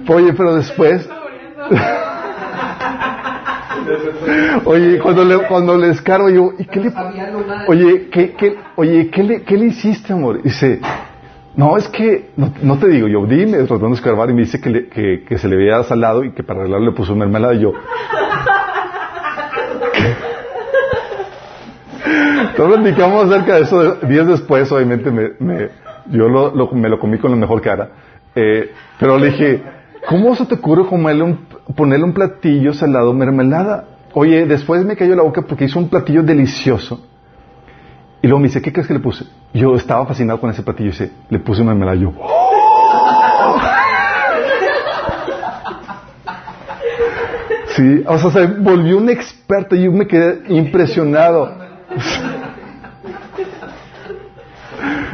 Oye, pero después. Oye, cuando le, cuando le descargo yo, ¿y qué le, oye, ¿qué, qué, oye, ¿qué le, qué le hiciste, amor? dice, no, es que, no, no te digo, yo dime, tratando de escarbar y me dice que, le, que, que se le veía salado y que para arreglarlo le puso mermelada y yo. Entonces platicamos acerca de eso días después, obviamente me, me yo lo, lo, me lo comí con la mejor cara, eh, pero le dije, ¿cómo se te ocurre comerle un, ponerle un platillo salado mermelada? Oye, después me cayó la boca porque hizo un platillo delicioso. Y luego me dice, ¿qué crees que le puse? Yo estaba fascinado con ese platillo y dice, le puse mermelada. Yo, Sí, o sea, se volvió un experto y yo me quedé impresionado.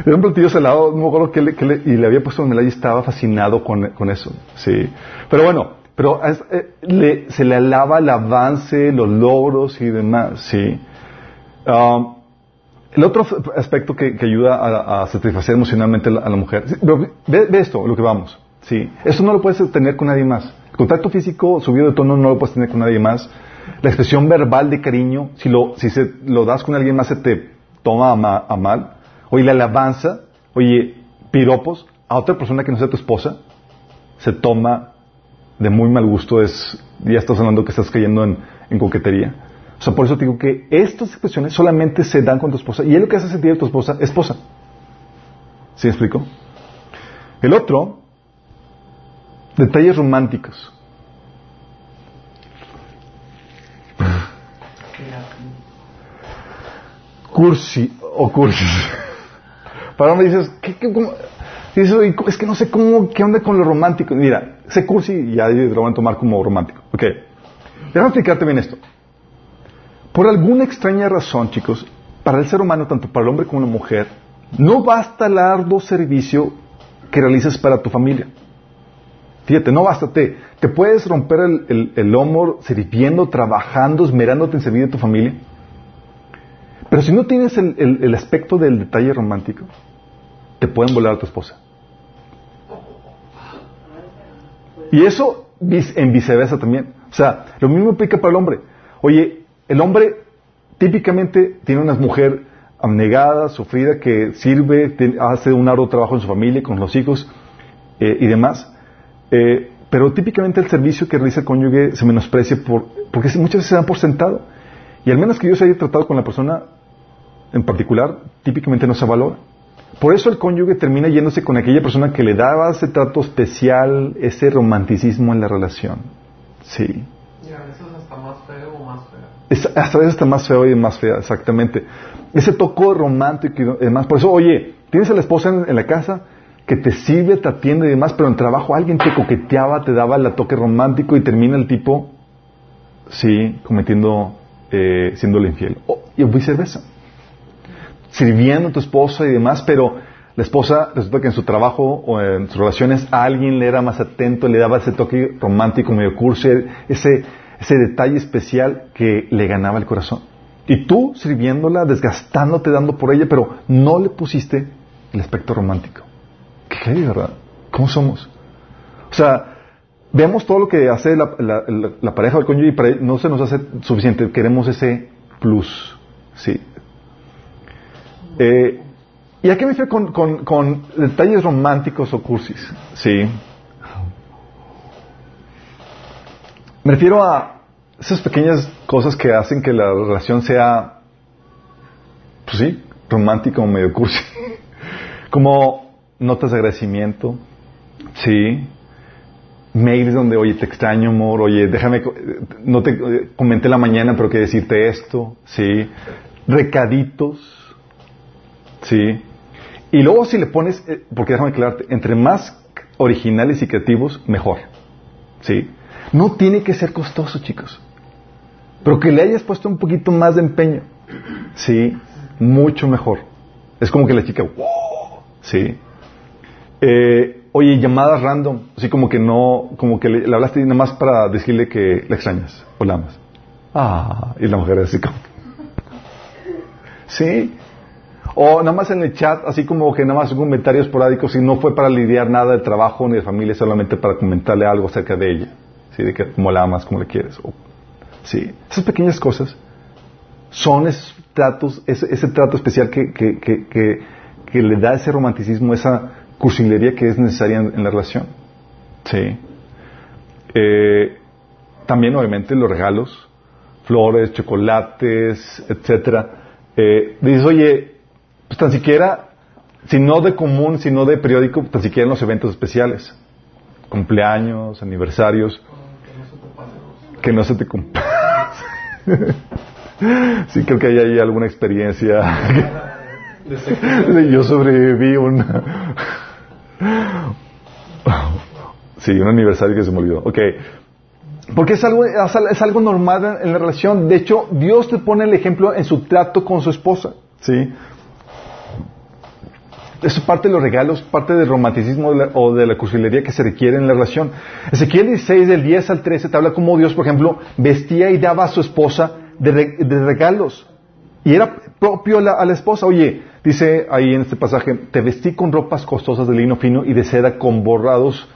Era un platillo salado, no me acuerdo que le, que le, y le había puesto mermelada y estaba fascinado con, con eso. Sí. Pero bueno, pero eh, le, se le alaba el avance, los logros y demás, sí. Um, el otro aspecto que, que ayuda a, satisfacer emocionalmente a la, mujer, ve, ve, esto, lo que vamos, sí. Eso no lo puedes tener con nadie más. El contacto físico subido de tono no lo puedes tener con nadie más. La expresión verbal de cariño, si lo, si se, lo das con alguien más se te toma a, ma, a mal. Oye, la alabanza, oye, piropos a otra persona que no sea tu esposa, se toma de muy mal gusto, es, ya estás hablando que estás cayendo en, en coquetería. O sea, por eso digo que estas expresiones solamente se dan con tu esposa y es lo que hace sentir a tu esposa esposa. ¿Sí me explico? El otro, detalles románticos. Cursi o cursis. Para me dices, ¿qué, qué, cómo? Dices, es que no sé cómo, qué onda con lo romántico. Mira, sé cursi y ya lo van a tomar como romántico. Ok. Déjame explicarte bien esto. Por alguna extraña razón, chicos, para el ser humano, tanto para el hombre como la mujer, no basta el arduo servicio que realizas para tu familia. Fíjate, no basta. Te, te puedes romper el, el, sirviendo, trabajando, esmerándote en servir a tu familia. Pero si no tienes el, el, el, aspecto del detalle romántico, te pueden volar a tu esposa. Y eso en viceversa también. O sea, lo mismo aplica para el hombre. Oye, el hombre típicamente tiene una mujer abnegada, sufrida, que sirve, hace un arduo trabajo en su familia, con los hijos eh, y demás. Eh, pero típicamente el servicio que realiza el cónyuge se menosprecia por, porque muchas veces se dan por sentado. Y al menos que se haya tratado con la persona en particular, típicamente no se valora. Por eso el cónyuge termina yéndose con aquella persona que le daba ese trato especial, ese romanticismo en la relación. Sí. Y a veces hasta más feo o más fea. Hasta veces está más feo y más fea, exactamente. Ese toco romántico y demás. Por eso, oye, tienes a la esposa en, la casa que te sirve, te atiende y demás, pero en trabajo alguien te coqueteaba, te daba el toque romántico y termina el tipo, sí, cometiendo, eh, siéndole infiel. O, y viceversa sirviendo a tu esposa y demás, pero la esposa resulta que en su trabajo o en sus relaciones a alguien le era más atento, le daba ese toque romántico, medio curso, ese, ese detalle especial que le ganaba el corazón. Y tú sirviéndola, desgastándote, dando por ella, pero no le pusiste el aspecto romántico. ¿Qué verdad? ¿Cómo somos? O sea, vemos todo lo que hace la, la, pareja del cónyuge y para no se nos hace suficiente. Queremos ese plus. Sí, eh, ¿Y a qué me refiero con, con, con, detalles románticos o cursis? Sí. Me refiero a esas pequeñas cosas que hacen que la relación sea, pues sí, romántica o medio cursi. Como notas de agradecimiento, sí. Mails donde, oye, te extraño, amor, oye, déjame, no te comenté la mañana, pero quiero decirte esto, sí. Recaditos, Sí. Y luego si le pones, eh, porque déjame aclararte, entre más originales y creativos, mejor. ¿Sí? No tiene que ser costoso, chicos. Pero que le hayas puesto un poquito más de empeño. Sí, mucho mejor. Es como que la chica, wow, sí. Eh, oye, llamadas random, así como que no, como que le, hablaste nada más para decirle que la extrañas o la amas. Ah, y la mujer así como. Sí, o nada más en el chat, así como que nada más un comentario esporádico, si no fue para lidiar nada de trabajo ni de familia, solamente para comentarle algo acerca de ella. ¿Sí? De que cómo la amas, cómo le quieres. Sí, esas pequeñas cosas son esos tratos, ese, ese trato especial que, que, que, le da ese romanticismo, esa cursilería que es necesaria en, en la relación. Sí. Eh, también, obviamente, los regalos, flores, chocolates, etcétera. Eh, dices, oye, pues tan siquiera, si no de común, si no de periódico, tan siquiera en los eventos especiales. Cumpleaños, aniversarios, Que no se te sí, creo que ahí hay alguna experiencia. Yo sobreviví un... sí, un aniversario que se me olvidó. Ok. Porque es algo, es algo normal en la relación. De hecho, Dios te pone el ejemplo en su trato con su esposa. ¿Sí? Es parte de los regalos, parte del romanticismo o de la cursilería que se requiere en la relación. Ezequiel 16, del 10 al 13, te habla cómo Dios, por ejemplo, vestía y daba a su esposa de regalos. Y era propio a la, a la esposa. Oye, dice ahí en este pasaje, te vestí con ropas costosas de lino fino y de seda con bordados,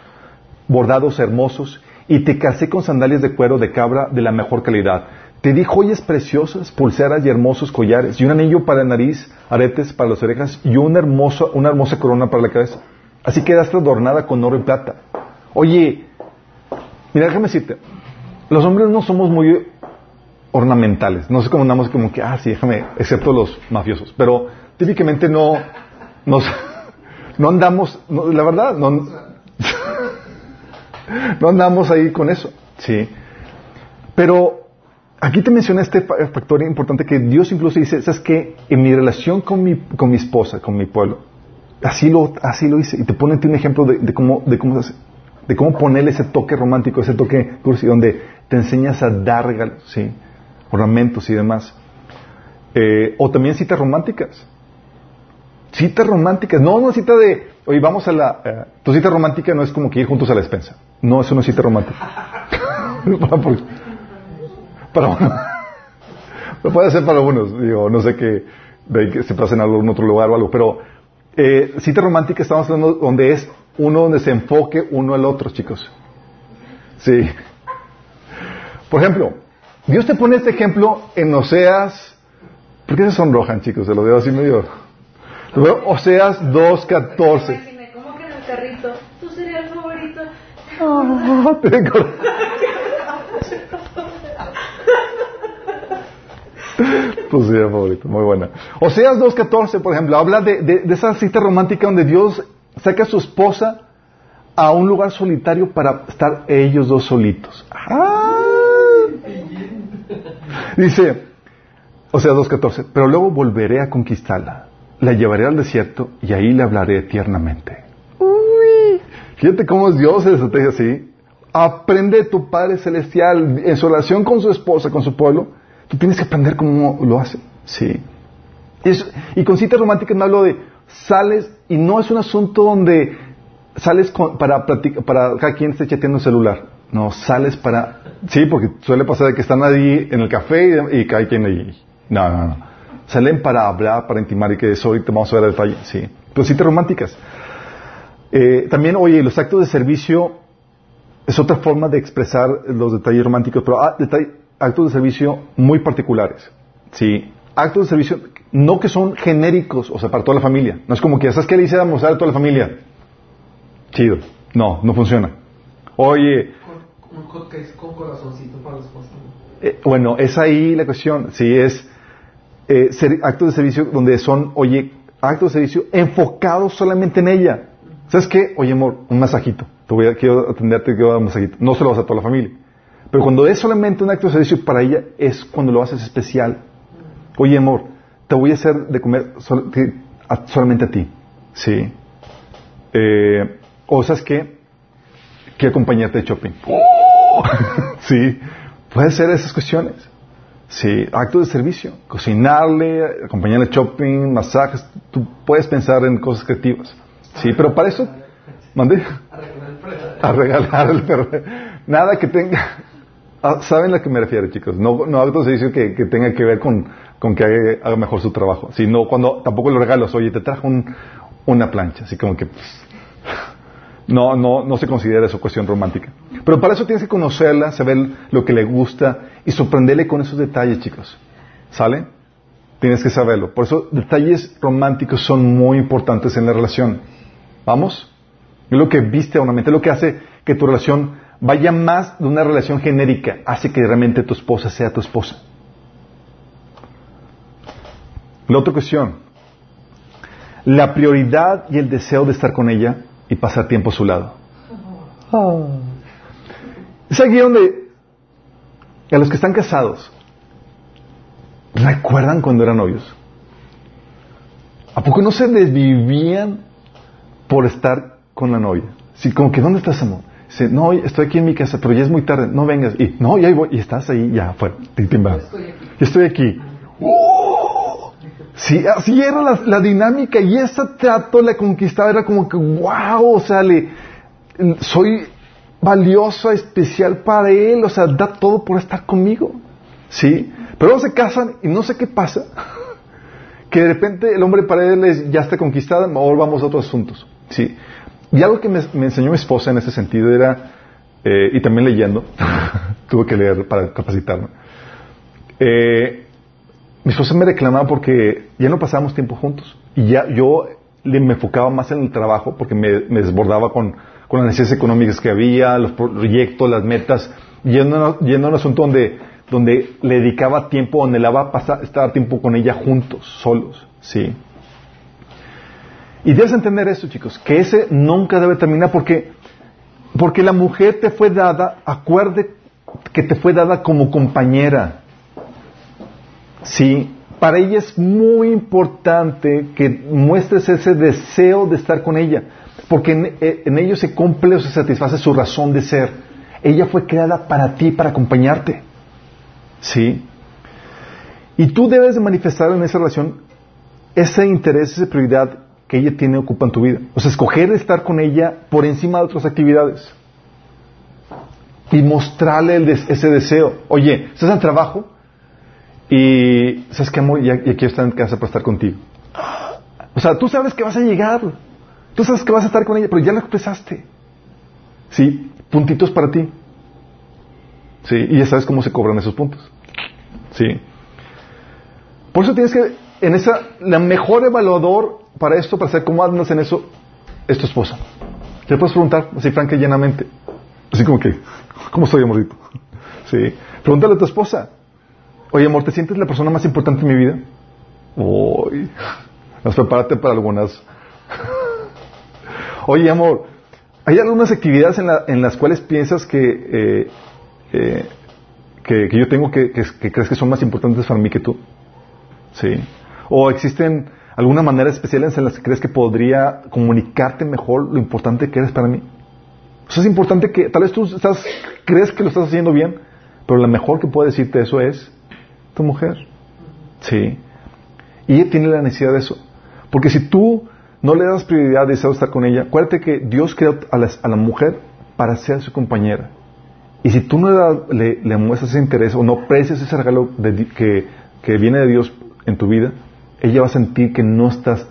bordados hermosos, y te casé con sandalias de cuero de cabra de la mejor calidad. Te di joyas preciosas, pulseras y hermosos collares, y un anillo para la nariz, aretes para las orejas, y una hermosa, una hermosa corona para la cabeza. Así quedaste adornada con oro y plata. Oye, mira, déjame decirte, los hombres no somos muy ornamentales. No sé cómo andamos como que, ah, sí, déjame, excepto los mafiosos. Pero típicamente no, nos, no andamos, la verdad, no, no andamos ahí con eso. Sí. Pero aquí te mencioné este fa- factor importante que Dios incluso dice, ¿sabes qué? En mi relación con mi, con mi esposa, con mi pueblo, así lo, así lo hice. Y te pone un ejemplo de, cómo, de cómo. De cómo ponerle ese toque romántico, ese toque cursi, donde te enseñas a dar regalos, sí, ornamentos y demás. Eh, o también citas románticas. Citas románticas. No, no cita de, oye, vamos a la... eh, tu cita romántica no es como que ir juntos a la despensa. No, no es cita romántica. para, uno. Lo puede ser para unos, digo, no sé ahí que se pasa en algún otro lugar o algo, pero eh, cita romántica estamos hablando donde es uno donde se enfoque uno al otro, chicos. Sí. Por ejemplo, Dios te pone este ejemplo en Oseas. ¿Por qué se sonrojan, chicos? Se lo veo así medio. Lo veo Oseas 2.14. Imaginé, ¿Cómo que en el carrito? Tu cereal favorito. Tengo- Tu cita favorita, muy buena. Oseas 2.14, por ejemplo, habla de, de- de esa cita romántica donde Dios saca a su esposa a un lugar solitario para estar ellos dos solitos. ¡Ah! Dice, Oseas 2.14, pero luego volveré a conquistarla, la llevaré al desierto y ahí le hablaré tiernamente. Uy. Fíjate cómo es Dios se estrategia así. Aprende de tu Padre Celestial en su relación con su esposa, con su pueblo. Tú tienes que aprender cómo lo hace. Sí. Es- y con citas románticas me hablo de sales y no es un asunto donde sales con- para platicar, para cada quien esté chateando el celular. No, sales para... Sí, porque suele pasar de que están ahí en el café y, y cada quien ahí. No, no, no. Salen para hablar, para intimar y que eso ahorita vamos a ver el detalle. Sí. Pero citas románticas. Eh, también, oye, los actos de servicio es otra forma de expresar los detalles románticos, pero ah, detall- actos de servicio muy particulares. Sí, actos de servicio no que son genéricos, o sea, para toda la familia. No es como que, ¿sabes qué le hice a almorzar a toda la familia? Chido. No, no funciona. Oye, Un hot con corazoncito para esposa. eh, bueno, es ahí la cuestión. Sí, es eh, ser- actos de servicio donde son, oye, actos de servicio enfocados solamente en ella. ¿Sabes qué? Oye, amor, un masajito. Te voy a, quiero atenderte, quiero dar un masajito. No se lo vas a toda la familia. Pero cuando es solamente un acto de servicio para ella, es cuando lo haces especial. Oye, amor, te voy a hacer de comer sol- que- a- solamente a ti. Sí. Eh, o sabes qué? Quiero acompañarte de shopping. sí. Puede ser esas cuestiones. Sí, actos de servicio, cocinarle, acompañarle a shopping, masajes, tú puedes pensar en cosas creativas. Sí, pero para eso, mandé a regalar el perro. Nada que tenga, ah, ¿saben a que me refiero, chicos? No, no actos de servicio que, que tenga que ver con, con que haga, mejor su trabajo, sino cuando tampoco lo regalos, oye, te trajo un- una plancha, así como que, No, no, no se considera eso cuestión romántica. Pero para eso tienes que conocerla, saber lo que le gusta y sorprenderle con esos detalles, chicos. ¿Sale? Tienes que saberlo. Por eso detalles románticos son muy importantes en la relación. ¿Vamos? Es lo que viste a una mente, lo que hace que tu relación vaya más de una relación genérica, hace que realmente tu esposa sea tu esposa. La otra cuestión, la prioridad y el deseo de estar con ella y pasar tiempo a su lado. Es aquí donde a los que están casados, ¿recuerdan cuando eran novios? ¿A poco no se desvivían por estar con la novia? Sí, como que, ¿dónde estás, amor? Dice, no, estoy aquí en mi casa, pero ya es muy tarde, no vengas. Y, no, ya voy, y estás ahí, ya, afuera. Ya estoy aquí. ¡Oh! Sí, así era la, la, dinámica y ese trato la conquistaba, era como que, wow, o sea, le, soy valiosa, especial para él, o sea, da todo por estar conmigo. ¿Sí? Pero luego se casan y no sé qué pasa. que de repente el hombre para él es, ya está conquistada, ahora vamos a otros asuntos. ¿Sí? Y algo que me, enseñó mi esposa en ese sentido era, eh, y también leyendo, tuve que leer para capacitarme, eh, mi esposa me reclamaba porque ya no pasábamos tiempo juntos. Y ya yo le, me enfocaba más en el trabajo porque me, desbordaba con, con, las necesidades económicas que había, los proyectos, las metas, yendo, yendo a un asunto donde, donde le dedicaba tiempo, anhelaba pasar, estar tiempo con ella juntos, solos. ¿sí? Y debes entender eso, chicos, que ese nunca debe terminar porque, porque la mujer te fue dada, acuerde que te fue dada como compañera. Sí, para ella es muy importante que muestres ese deseo de estar con ella, porque en, en ello se cumple o se satisface su razón de ser. Ella fue creada para ti, para acompañarte. Sí. Y tú debes de manifestar en esa relación ese interés, esa prioridad que ella tiene ocupa en tu vida. O sea, escoger estar con ella por encima de otras actividades. Y mostrarle ese deseo. Oye, estás en trabajo y sabes que amor, ya, ya quiero estar en casa para estar contigo. O sea, tú sabes que vas a llegar. Tú sabes que vas a estar con ella, pero ya lo expresaste. ¿Sí? Puntitos para ti. ¿Sí? Y ya sabes cómo se cobran esos puntos. ¿Sí? Por eso tienes que, en esa, la mejor evaluador para esto, para saber cómo andas en eso, es tu esposa. Te puedes preguntar así franca y llenamente. Así como que, ¿cómo estoy, amorito? Sí. Pregúntale a tu esposa. Oye, amor, ¿te sientes la persona más importante en mi vida? Uy. Nos prepárate para algunas. Oye, amor, ¿hay algunas actividades en, la, en las cuales piensas que, eh, eh, que, yo tengo que, que, que crees que son más importantes para mí que tú? Sí. O existen alguna manera especial en las que crees que podría comunicarte mejor lo importante que eres para mí. O sea, es importante que, tal vez tú estás, crees que lo estás haciendo bien, pero la mejor que puede decirte eso es tu mujer. Sí. Y ella tiene la necesidad de eso. Porque si tú no le das prioridad de estar con ella, acuérdate que Dios creó a la, a la mujer para ser su compañera. Y si tú no le, le, le muestras ese interés o no aprecias ese regalo de, que, que viene de Dios en tu vida, ella va a sentir que no estás,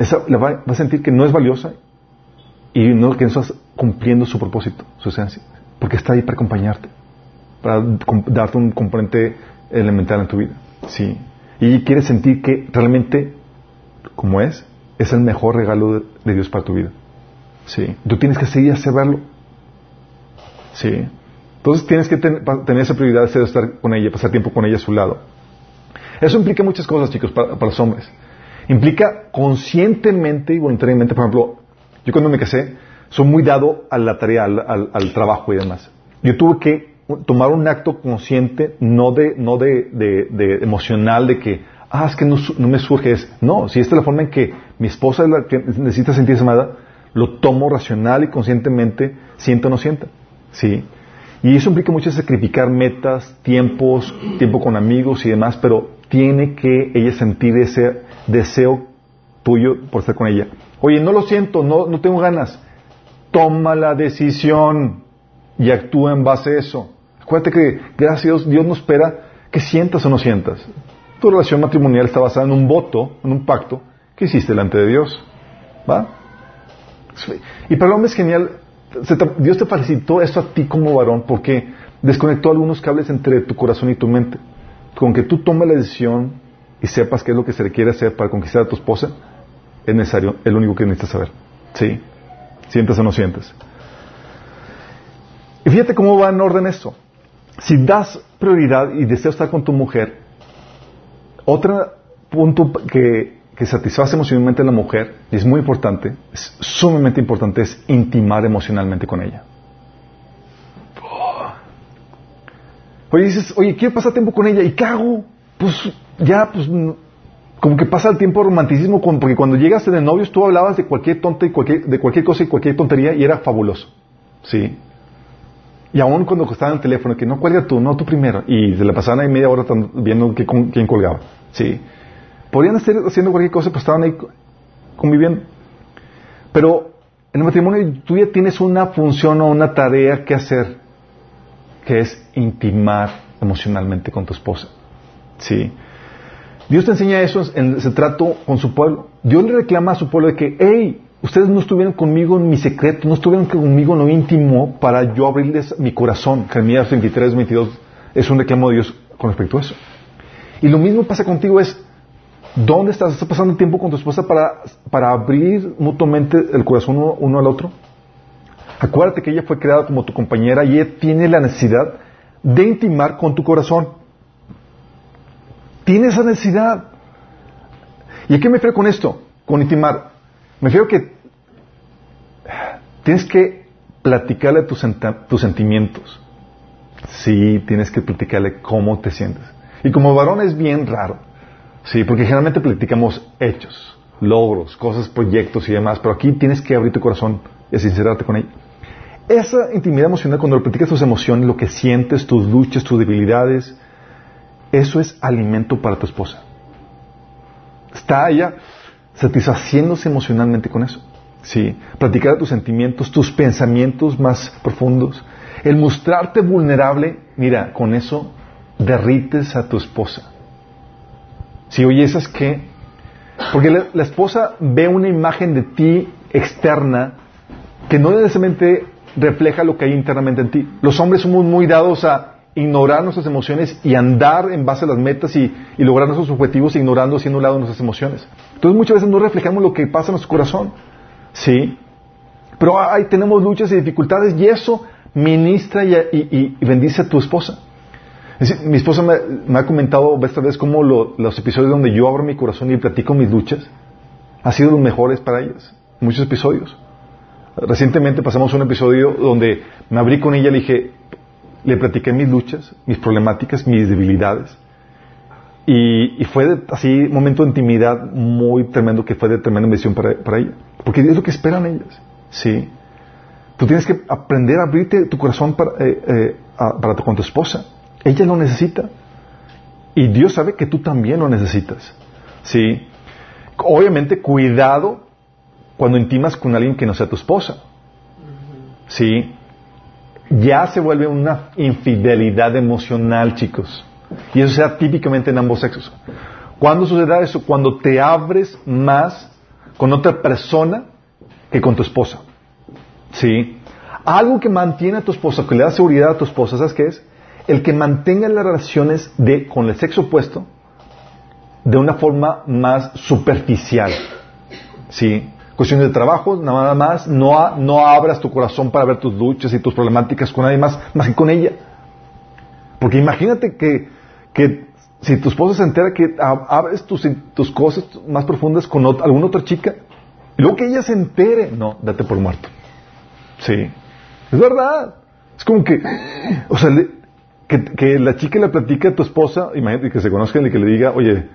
va, a sentir que no es valiosa y no, que no estás cumpliendo su propósito, su esencia, porque está ahí para acompañarte, para darte un componente elemental en tu vida. Sí. Y quiere sentir que realmente, como es, es el mejor regalo de, Dios para tu vida. Sí. Tú tienes que seguir a saberlo. Sí. Entonces tienes que ten, tener esa prioridad de estar con ella, pasar tiempo con ella a su lado. Eso implica muchas cosas, chicos, para, para, los hombres. Implica conscientemente y voluntariamente, por ejemplo, yo cuando me casé, soy muy dado a la tarea, al, trabajo y demás. Yo tuve que tomar un acto consciente, no de, no de, de, de emocional, de que, ah, es que no, no, me surge, es, no, si esta es la forma en que mi esposa es la que necesita sentirse amada, lo tomo racional y conscientemente, sienta o no sienta. ¿Sí? Y eso implica mucho sacrificar metas, tiempos, tiempo con amigos y demás, pero tiene que ella sentir ese deseo tuyo por estar con ella. Oye, no lo siento, no, no tengo ganas. Toma la decisión y actúa en base a eso. Acuérdate que, gracias a Dios, Dios no espera que sientas o no sientas. Tu relación matrimonial está basada en un voto, en un pacto que hiciste delante de Dios. ¿Va? Y para el hombre es genial. Dios te facilitó esto a ti como varón porque desconectó algunos cables entre tu corazón y tu mente. Con que tú tomes la decisión y sepas qué es lo que se le quiere hacer para conquistar a tu esposa, es necesario, es lo único que necesitas saber. ¿Sí? ¿Sientes o no sientes? Y fíjate cómo va en orden esto. Si das prioridad y deseas estar con tu mujer, otro punto que, que satisface emocionalmente a la mujer, y es muy importante, es sumamente importante, es intimar emocionalmente con ella. Oye, dices, oye, quiero pasar tiempo con ella, ¿y qué hago? Pues ya, pues, mm, como que pasa el tiempo romanticismo, con- porque cuando llegas de novios tú hablabas de cualquier tonta y cualquier, de cualquier cosa y cualquier tontería y era fabuloso. ¿Sí? Y aún cuando estaba en el teléfono, que no cuelga tú, no tú primero, y se la pasaban ahí media hora viendo quién colgaba. ¿Sí? Podrían estar haciendo cualquier cosa, pues estaban ahí co- conviviendo. Pero en el matrimonio tú ya tienes una función o una tarea que hacer, que es intimar emocionalmente con tu esposa. ¿Sí? Dios te enseña eso en ese trato con su pueblo. Dios le reclama a su pueblo de que, hey, ustedes no estuvieron conmigo en mi secreto, no estuvieron conmigo en lo íntimo para yo abrirles mi corazón. Jeremías 23, 22 es un reclamo de Dios con respecto a eso. Y lo mismo pasa contigo es, ¿dónde estás? ¿Estás pasando tiempo con tu esposa para, para abrir mutuamente el corazón uno, uno al otro? Acuérdate que ella fue creada como tu compañera y ella tiene la necesidad de intimar con tu corazón. Tiene esa necesidad. ¿Y a qué me refiero con esto? Con intimar. Me refiero que tienes que platicarle tus, sentimientos. Sí, tienes que platicarle cómo te sientes. Y como varón es bien raro. Sí, porque generalmente platicamos hechos, logros, cosas, proyectos y demás, pero aquí tienes que abrir tu corazón y sincerarte con ella. Esa intimidad emocional, cuando platicas tus emociones, lo que sientes, tus luchas, tus debilidades, eso es alimento para tu esposa. Está ella satisfaciéndose emocionalmente con eso. Sí, platicar tus sentimientos, tus pensamientos más profundos, el mostrarte vulnerable, mira, con eso derrites a tu esposa. Si oye, ¿esas qué? Porque la, la esposa ve una imagen de ti externa que no necesariamente refleja lo que hay internamente en ti. Los hombres somos muy dados a ignorar nuestras emociones y andar en base a las metas y, lograr nuestros objetivos ignorando, haciendo un lado nuestras emociones. Entonces muchas veces no reflejamos lo que pasa en nuestro corazón. Sí. Pero ahí tenemos luchas y dificultades y eso ministra y, bendice a tu esposa. Es decir, mi esposa me, ha comentado esta vez cómo lo- los episodios donde yo abro mi corazón y platico mis luchas han sido los mejores para ellas. Muchos episodios. Recientemente pasamos un episodio donde me abrí con ella, le dije, le platiqué mis luchas, mis problemáticas, mis debilidades. Y, fue así un momento de intimidad muy tremendo que fue de tremenda bendición para, para ella. Porque es lo que esperan ellas. Sí. Tú tienes que aprender a abrirte tu corazón para, eh, eh, para tu, con tu esposa. Ella lo necesita. Y Dios sabe que tú también lo necesitas. Sí. Obviamente, cuidado cuando intimas con alguien que no sea tu esposa. Sí. Ya se vuelve una infidelidad emocional, chicos. Y eso se da típicamente en ambos sexos. ¿Cuándo sucederá eso? Cuando te abres más con otra persona que con tu esposa. ¿Sí? Algo que mantiene a tu esposa, que le da seguridad a tu esposa, ¿sabes qué es? El que mantenga las relaciones de, con el sexo opuesto de una forma más superficial. ¿Sí? Cuestiones de trabajo, nada más, no, no abras tu corazón para ver tus luchas y tus problemáticas con nadie más, más que con ella. Porque imagínate que, que si tu esposa se entera que ab- abres tus, tus cosas más profundas con ot- alguna otra chica, y luego que ella se entere, no, date por muerto. Sí, es verdad. Es como que, o sea, que, que la chica le platica a tu esposa, imagínate que se conozcan y que le diga, oye,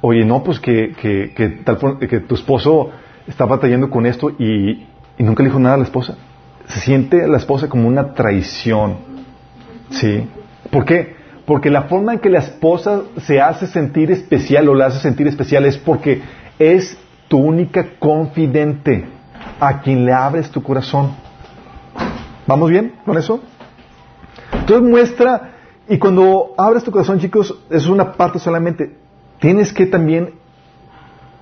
oye, no, pues que, que, que, tal, que tu esposo está batallando con esto y, y nunca le dijo nada a la esposa. Se siente la esposa como una traición. ¿Sí? ¿Por qué? Porque la forma en que la esposa se hace sentir especial o la hace sentir especial es porque es tu única confidente a quien le abres tu corazón. ¿Vamos bien con eso? Entonces muestra, y cuando abres tu corazón, chicos, es una parte solamente. Tienes que también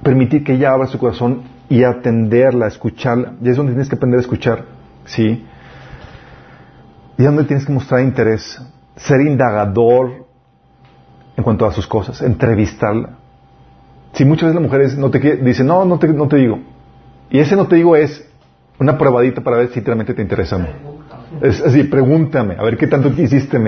permitir que ella abra su corazón y atenderla, escucharla. Y es donde tienes que aprender a escuchar, ¿sí? Y es donde tienes que mostrar interés, ser indagador en cuanto a sus cosas, entrevistarla. Si muchas veces las mujeres no te dicen, no, no te, no te digo. Y ese no te digo es una probadita para ver si realmente te interesa o no. Es así, pregúntame, a ver qué tanto hiciste.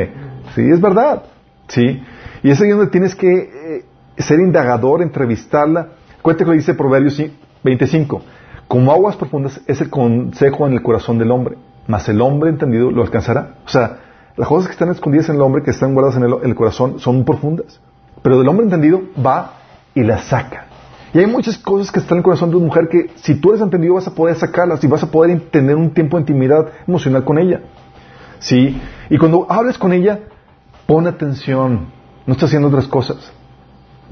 Sí, es verdad. Sí. Y es ahí donde tienes que eh, ser indagador, entrevistarla. Cuéntate lo que dice Proverbios 25. Como aguas profundas es el consejo en el corazón del hombre, mas el hombre entendido lo alcanzará. O sea, las cosas que están escondidas en el hombre, que están guardadas en el, corazón, son profundas. Pero del hombre entendido va y las saca. Y hay muchas cosas que están en el corazón de una mujer que si tú eres entendido vas a poder sacarlas y vas a poder tener un tiempo de intimidad emocional con ella. ¿Sí? Y cuando hables con ella, pon atención. No estás haciendo otras cosas.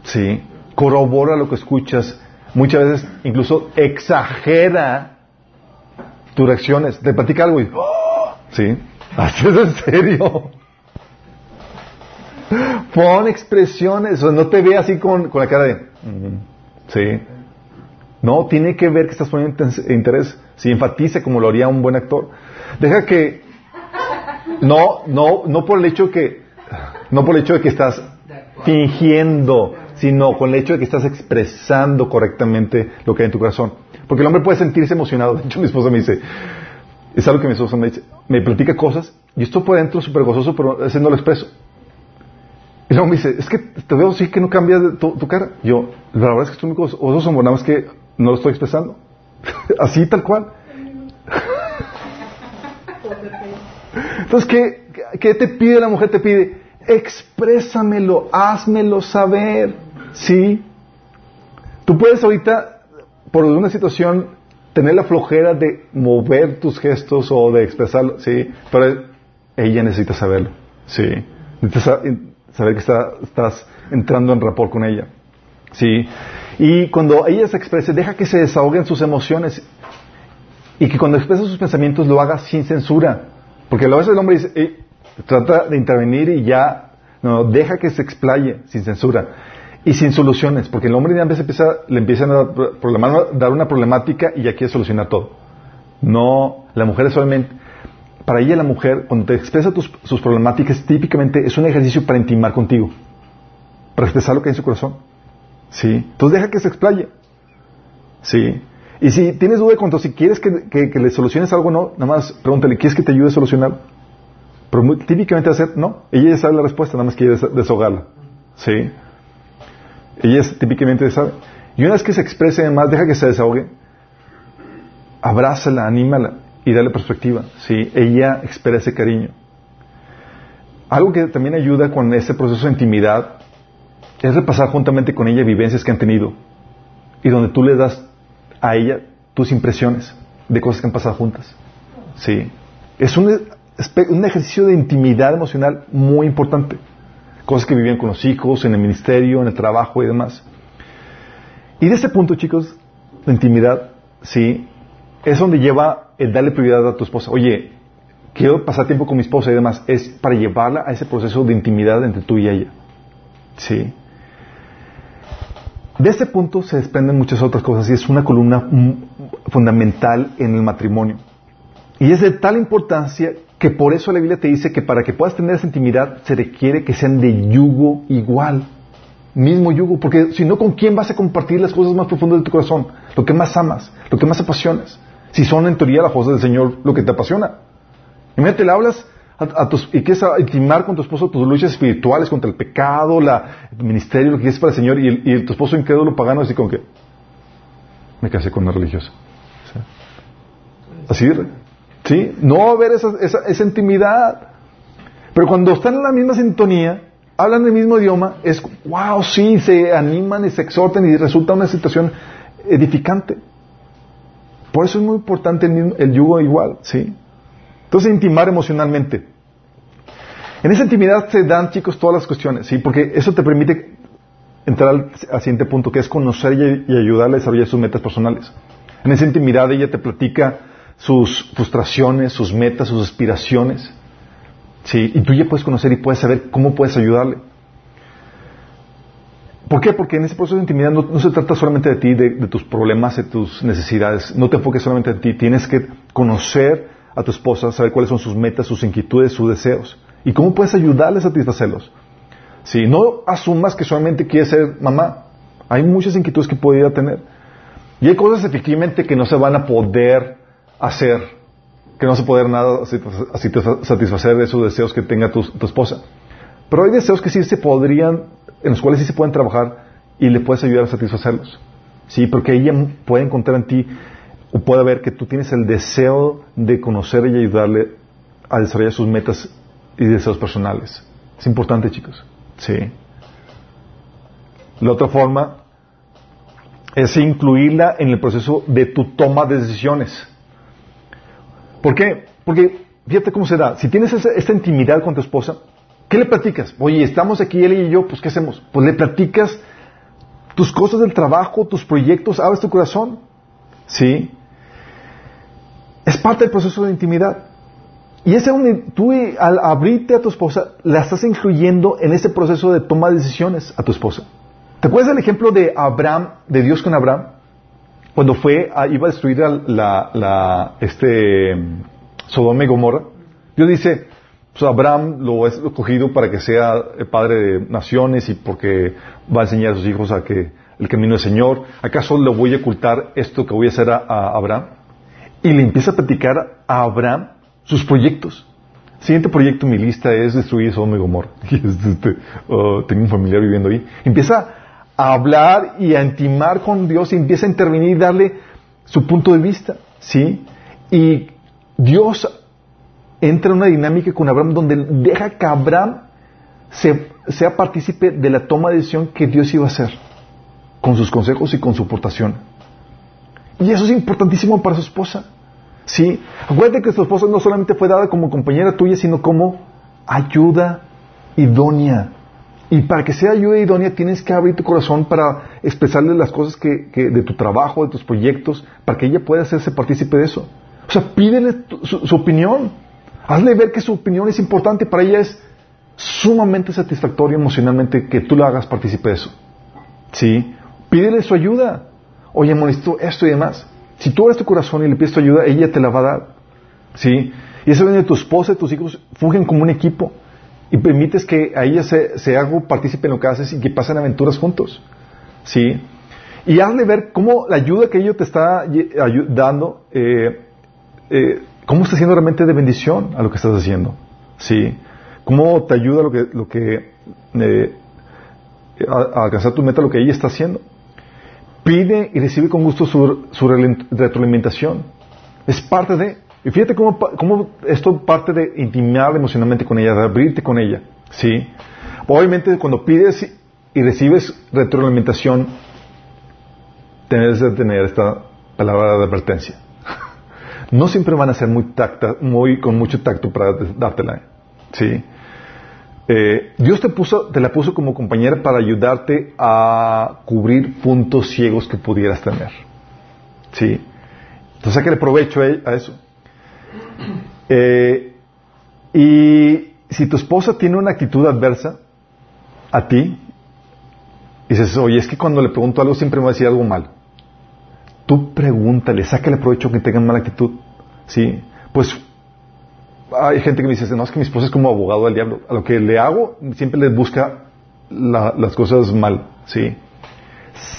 ¿Sí? Corrobora lo que escuchas. Muchas veces incluso exagera tus reacciones. Te platica algo y... ¡oh! ¿Sí? Así es en serio. Pon expresiones. O no te ve así con, con la cara de... "Mm". Sí. No, tiene que ver que estás poniendo interés. Si enfatice como lo haría un buen actor. Deja que. No, no, no por el hecho que. No por el hecho de que estás fingiendo, sino con el hecho de que estás expresando correctamente lo que hay en tu corazón. Porque el hombre puede sentirse emocionado. De hecho, mi esposa me dice. Es algo que mi esposa me dice. Me platica cosas y esto por dentro súper gozoso, pero ese no lo expreso. Y luego me dice, es que te veo así que no cambia de tu, cara. Yo, la verdad es que estoy muy gozoso, nada que no lo estoy expresando. así tal cual. Entonces, ¿qué, ¿qué te pide la mujer? Te pide, exprésamelo, házmelo saber. ¿Sí? Tú puedes ahorita, por una situación, tener la flojera de mover tus gestos o de expresarlo, ¿sí? Pero ella necesita saberlo, ¿sí? Sa- saber que está- estás entrando en rapport con ella, ¿sí? Y cuando ella se exprese, deja que se desahoguen sus emociones y que cuando expresa sus pensamientos lo haga sin censura. Porque a veces el hombre dice, "Ey, trata de intervenir y ya, no, deja que se explaye sin censura y sin soluciones, porque el hombre ya empieza, empieza- le empiezan a dar, una problemática y ya quiere solucionar todo. No, la mujer es solamente, para ella la mujer, cuando te expresa tus- sus problemáticas, típicamente es un ejercicio para intimar contigo, para expresar lo que hay en su corazón. ¿Sí? Entonces deja que se explaye. ¿Sí? Y si tienes duda de cuanto si quieres que, que- le soluciones algo o no, nada más pregúntale, ¿quieres que te ayude a solucionar? Pero muy- típicamente ser, no, ella ya sabe la respuesta, nada más quiere des- desahogarla. ¿Sí? Ella es, típicamente sabe. Y una vez que se exprese además, deja que se desahogue, abrázala, anímala y dale perspectiva. ¿Sí? Ella espera ese cariño. Algo que también ayuda con ese proceso de intimidad es repasar juntamente con ella vivencias que han tenido y donde tú le das a ella tus impresiones de cosas que han pasado juntas. Sí. Es un ejercicio de intimidad emocional muy importante. Cosas que vivían con los hijos, en el ministerio, en el trabajo y demás. Y de ese punto, chicos, la intimidad, sí, es donde lleva el darle prioridad a tu esposa. Oye, quiero pasar tiempo con mi esposa y demás. Es para llevarla a ese proceso de intimidad entre tú y ella. Sí. De ese punto se desprenden muchas otras cosas y es una columna mm, fundamental en el matrimonio. Y es de tal importancia que por eso la Biblia te dice que para que puedas tener esa intimidad se requiere que sean de yugo igual, mismo yugo, porque si no, ¿con quién vas a compartir las cosas más profundas de tu corazón? Lo que más amas, lo que más apasionas. Si son en teoría las cosas del Señor lo que te apasiona. Imagínate, le hablas a, tus, y quieres intimar con tu esposo tus luchas espirituales contra el pecado, la, el ministerio, lo que quieres para el Señor, y, el- tu esposo incrédulo pagano así como que me casé con una religiosa. ¿Sí? Así, ¿sí? No va a haber esa, esa, esa intimidad. Pero cuando están en la misma sintonía, hablan el mismo idioma, es wow, sí, se animan y se exhortan y resulta una situación edificante. Por eso es muy importante el, el yugo igual, ¿sí? Entonces, intimar emocionalmente. En esa intimidad se dan, chicos, todas las cuestiones, ¿sí? Porque eso te permite entrar al, siguiente punto, que es conocer y, y a desarrollar sus metas personales. En esa intimidad ella te platica sus frustraciones, sus metas, sus aspiraciones, ¿sí? Y tú ya puedes conocer y puedes saber cómo puedes ayudarle. ¿Por qué? Porque en ese proceso de intimidad no, se trata solamente de ti, de, tus problemas, de tus necesidades. No te enfoques solamente en ti. Tienes que conocer a tu esposa, saber cuáles son sus metas, sus inquietudes, sus deseos. Y cómo puedes ayudarle a satisfacerlos. Si no asumas que solamente quieres ser mamá. Hay muchas inquietudes que podría tener. Y hay cosas efectivamente que no se van a poder hacer, que no se puede nada satisfa- satisfacer de esos deseos que tenga tu, tu esposa. Pero hay deseos que sí se podrían, en los cuales sí se pueden trabajar y le puedes ayudar a satisfacerlos. Sí, porque ella puede encontrar en ti o puede ver que tú tienes el deseo de conocer y ayudarle a desarrollar sus metas y deseos personales. Es importante, chicos. Sí. La otra forma es incluirla en el proceso de tu toma de decisiones. ¿Por qué? Porque fíjate cómo se da. Si tienes esa- esta intimidad con tu esposa, ¿qué le platicas? Oye, estamos aquí él y yo, pues ¿qué hacemos? Pues le platicas tus cosas del trabajo, tus proyectos, abres tu corazón. ¿Sí? Es parte del proceso de intimidad. Y ese tú al abrirte a tu esposa, la estás incluyendo en ese proceso de toma de decisiones a tu esposa. ¿Te acuerdas del ejemplo de Abraham, de Dios con Abraham? Cuando fue, a- iba a destruir a la, la- este, Sodoma y Gomorra. Dios dice, pues Abraham lo he escogido para que sea padre de naciones y porque va a enseñar a sus hijos a que el camino del Señor. ¿Acaso le voy a ocultar esto que voy a hacer a, a Abraham? Y le empieza a platicar a Abraham sus proyectos. Siguiente proyecto en mi lista es destruir Sodoma y Gomorra. Es, este, oh, tengo un familiar viviendo ahí. Empieza a hablar y a intimar con Dios y empieza a intervenir y darle su punto de vista, ¿sí? Y Dios entra en una dinámica con Abraham donde deja que Abraham se- sea partícipe de la toma de decisión que Dios iba a hacer, con sus consejos y con su aportación. Y eso es importantísimo para su esposa. Sí, acuérdate que su esposa no solamente fue dada como compañera tuya, sino como ayuda idónea. Y para que sea ayuda idónea tienes que abrir tu corazón para expresarle las cosas que, de tu trabajo, de tus proyectos, para que ella pueda hacerse partícipe de eso. O sea, pídele su, opinión. Hazle ver que su opinión es importante. Para ella es sumamente satisfactorio emocionalmente que tú la hagas partícipe de eso. ¿Sí? Pídele su ayuda. Oye, necesito esto y demás. Si tú abres tu corazón y le pides tu ayuda, ella te la va a dar. ¿Sí? Y eso viene de tu esposa y tus hijos fungen como un equipo. Y permites que a ella se, se haga partícipe en lo que haces y que pasen aventuras juntos. ¿Sí? Y hazle ver cómo la ayuda que ella te está dando, eh, eh, cómo está siendo realmente de bendición a lo que estás haciendo. ¿Sí? Cómo te ayuda lo que, lo que eh, a, alcanzar tu meta, lo que ella está haciendo. Pide y recibe con gusto su, su retroalimentación. Es parte de. Y fíjate cómo, esto parte de intimar emocionalmente con ella, de abrirte con ella. ¿Sí? Obviamente, cuando pides y recibes retroalimentación, tienes que tener esta palabra de advertencia. No siempre van a ser muy tacta, con mucho tacto para dártela. ¿Sí? Eh, Dios te la puso como compañera para ayudarte a cubrir puntos ciegos que pudieras tener. ¿Sí? Entonces sáquale provecho a eso. Eh, y si tu esposa tiene una actitud adversa a ti, dices, oye, es que cuando le pregunto algo siempre me va a decir algo mal. Tú pregúntale, sácale provecho que tengan mala actitud. ¿Sí? Pues hay gente que me dice, no, es que mi esposa es como abogado del diablo. A lo que le hago, siempre le busca la- las cosas mal. ¿Sí?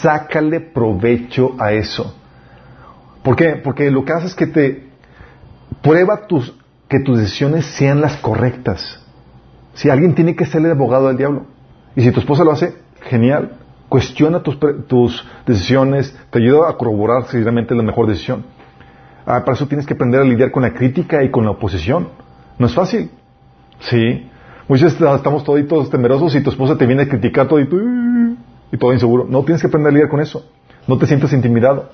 Sácale provecho a eso. ¿Por qué? Porque lo que hace es que te prueba tus, que tus decisiones sean las correctas. Si alguien tiene que ser el abogado del diablo. Y si tu esposa lo hace, genial. Cuestiona tus, tus decisiones, te ayuda a corroborar si realmente es la mejor decisión. Ah, para eso tienes que aprender a lidiar con la crítica y con la oposición. No es fácil. Sí. Veces estamos toditos temerosos y tu esposa te viene a criticar tú, y todo inseguro. No, tienes que aprender a lidiar con eso. No te sientas intimidado.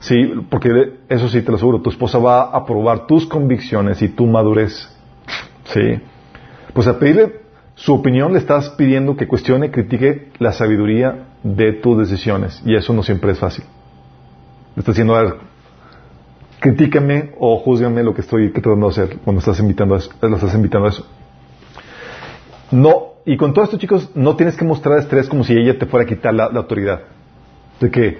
Sí, porque eso sí te lo aseguro. Tu esposa va a probar tus convicciones y tu madurez. Sí. Pues a pedirle su opinión le estás pidiendo que cuestione, critique la sabiduría de tus decisiones. Y eso no siempre es fácil. Le estás diciendo, a ver, critícame o júzgame lo que estoy tratando de hacer cuando estás invitando a eso, lo estás invitando a eso. No, y con todo esto, chicos, no tienes que mostrar estrés como si ella te fuera a quitar la, la autoridad. De que,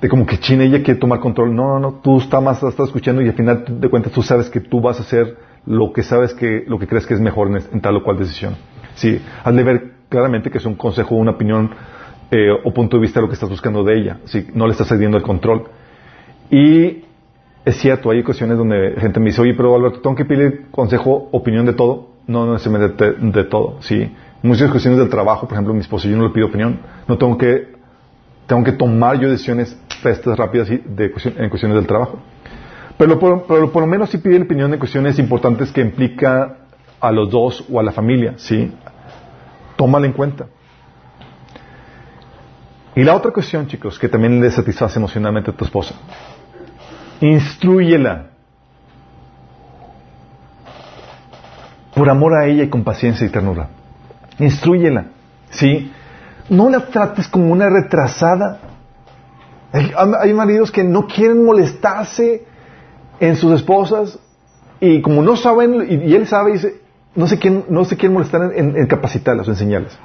de como que China ella quiere tomar control. No, no, no, tú estás más, estás escuchando y al final de cuentas tú sabes que tú vas a hacer lo que sabes que, lo que crees que es mejor en, tal o cual decisión. Sí, hazle ver claramente que es un consejo, una opinión eh, o punto de vista de lo que estás buscando de ella. Sí, no le estás cediendo el control. Y es cierto, hay ocasiones donde gente me dice, oye, pero Alberto, tengo que pedir consejo, opinión de todo. No, no necesariamente de, de todo, sí. Muchas cuestiones del trabajo, por ejemplo, mi esposo, yo no le pido opinión. No tengo que, tengo que tomar yo decisiones festas rápidas y de, en cuestiones del trabajo. Pero por, lo menos sí pide opinión en cuestiones importantes que implica a los dos o a la familia, ¿sí? Tómala en cuenta. Y la otra cuestión, chicos, que también le satisface emocionalmente a tu esposa. Instrúyela. Por amor a ella y con paciencia y ternura. Instrúyela. ¿Sí? No la trates como una retrasada. Hay, maridos que no quieren molestarse en sus esposas y como no saben, y, él sabe, dice, no se quieren, no se quieren molestar en, en capacitarlas o enseñarles.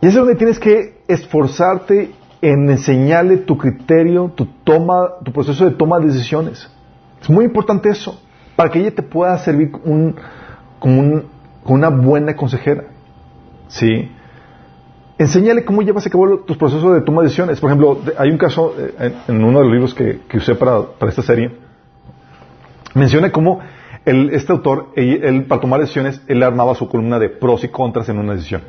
Y es donde tienes que esforzarte en enseñarle tu criterio, tu toma, tu proceso de toma de decisiones. Es muy importante eso, para que ella te pueda servir un, como, un, como una buena consejera. ¿Sí? Enséñale cómo llevas a cabo tus procesos de toma de decisiones. Por ejemplo, hay un caso eh, en, uno de los libros que, que usé para, para esta serie. Menciona cómo el- este autor, él, para tomar decisiones, él armaba su columna de pros y contras en una decisión.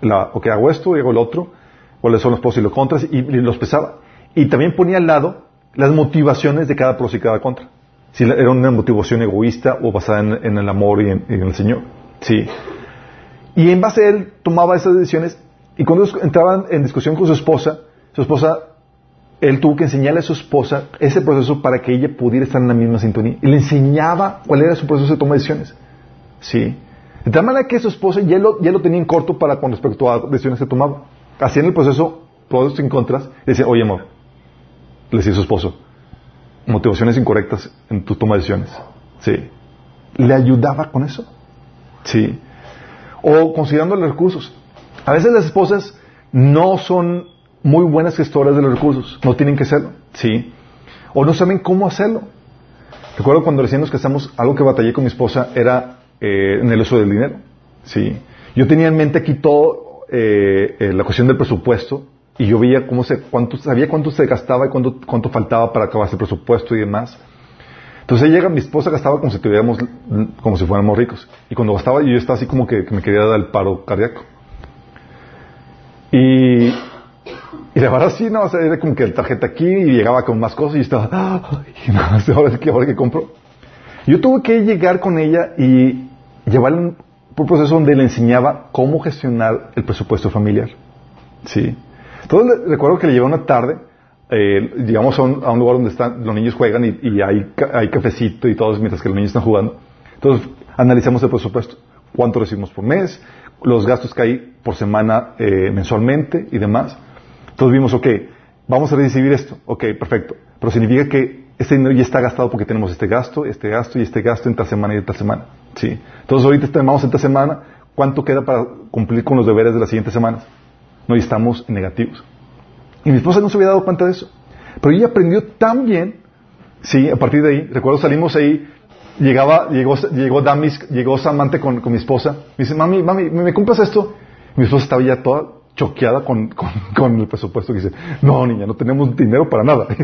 La, ok, hago esto y hago el otro, cuáles son los pros y los contras, y, los pesaba. Y también ponía al lado las motivaciones de cada pros y cada contra. Si era una motivación egoísta o basada en, el amor y en el Señor. Sí. Y en base a él tomaba esas decisiones y cuando entraban en discusión con su esposa, su esposa, él tuvo que enseñarle a su esposa ese proceso para que ella pudiera estar en la misma sintonía. Y le enseñaba cuál era su proceso de toma de decisiones. Sí. De tal manera que su esposa ya lo, ya lo tenía en corto para con respecto a decisiones que tomaba. Hacían el proceso, pros y contras, y decía, oye amor, le decía a su esposo, motivaciones incorrectas en tu toma de decisiones. Sí. Le ayudaba con eso. Sí. O considerando los recursos. A veces las esposas no son muy buenas gestoras de los recursos, no tienen que serlo, ¿sí? O no saben cómo hacerlo. Recuerdo cuando recién nos casamos, algo que batallé con mi esposa era eh, en el uso del dinero, ¿sí? Yo tenía en mente aquí todo eh, eh, la cuestión del presupuesto y yo veía cómo se, cuánto, sabía cuánto se gastaba y cuánto, cuánto faltaba para acabar ese presupuesto y demás. Entonces ella, mi esposa gastaba como si tuviéramos, como si fuéramos ricos. Y cuando gastaba yo estaba así como que, me quería dar el paro cardíaco. Y, y la verdad sí, no, o sea, era como que el tarjeta aquí y llegaba con más cosas y estaba, ay, no, ahora sí que ahora que compro. Yo tuve que llegar con ella y llevarle un, un proceso donde le enseñaba cómo gestionar el presupuesto familiar. Sí. Entonces recuerdo que le llevé una tarde, eh, llegamos a un, lugar donde están, los niños juegan y, hay, hay cafecito y todo mientras que los niños están jugando. Entonces analizamos el presupuesto. ¿Cuánto recibimos por mes? Los gastos que hay por semana eh, mensualmente y demás. Entonces vimos, ok, vamos a recibir esto. Ok, perfecto. Pero significa que este dinero ya está gastado porque tenemos este gasto, este gasto y este gasto en esta semana y esta semana. ¿Sí? Entonces ahorita estamos en esta semana. ¿Cuánto queda para cumplir con los deberes de las siguientes semanas? No, estamos negativos. Y mi esposa no se había dado cuenta de eso. Pero ella aprendió tan bien, sí, a partir de ahí, recuerdo salimos ahí, llegaba, llegó, llegó Damis, llegó Samantha con, con mi esposa, me dice, mami, mami, ¿me, compras esto? Mi esposa estaba ya toda choqueada con, con, el presupuesto, dice, no, niña, no tenemos dinero para nada.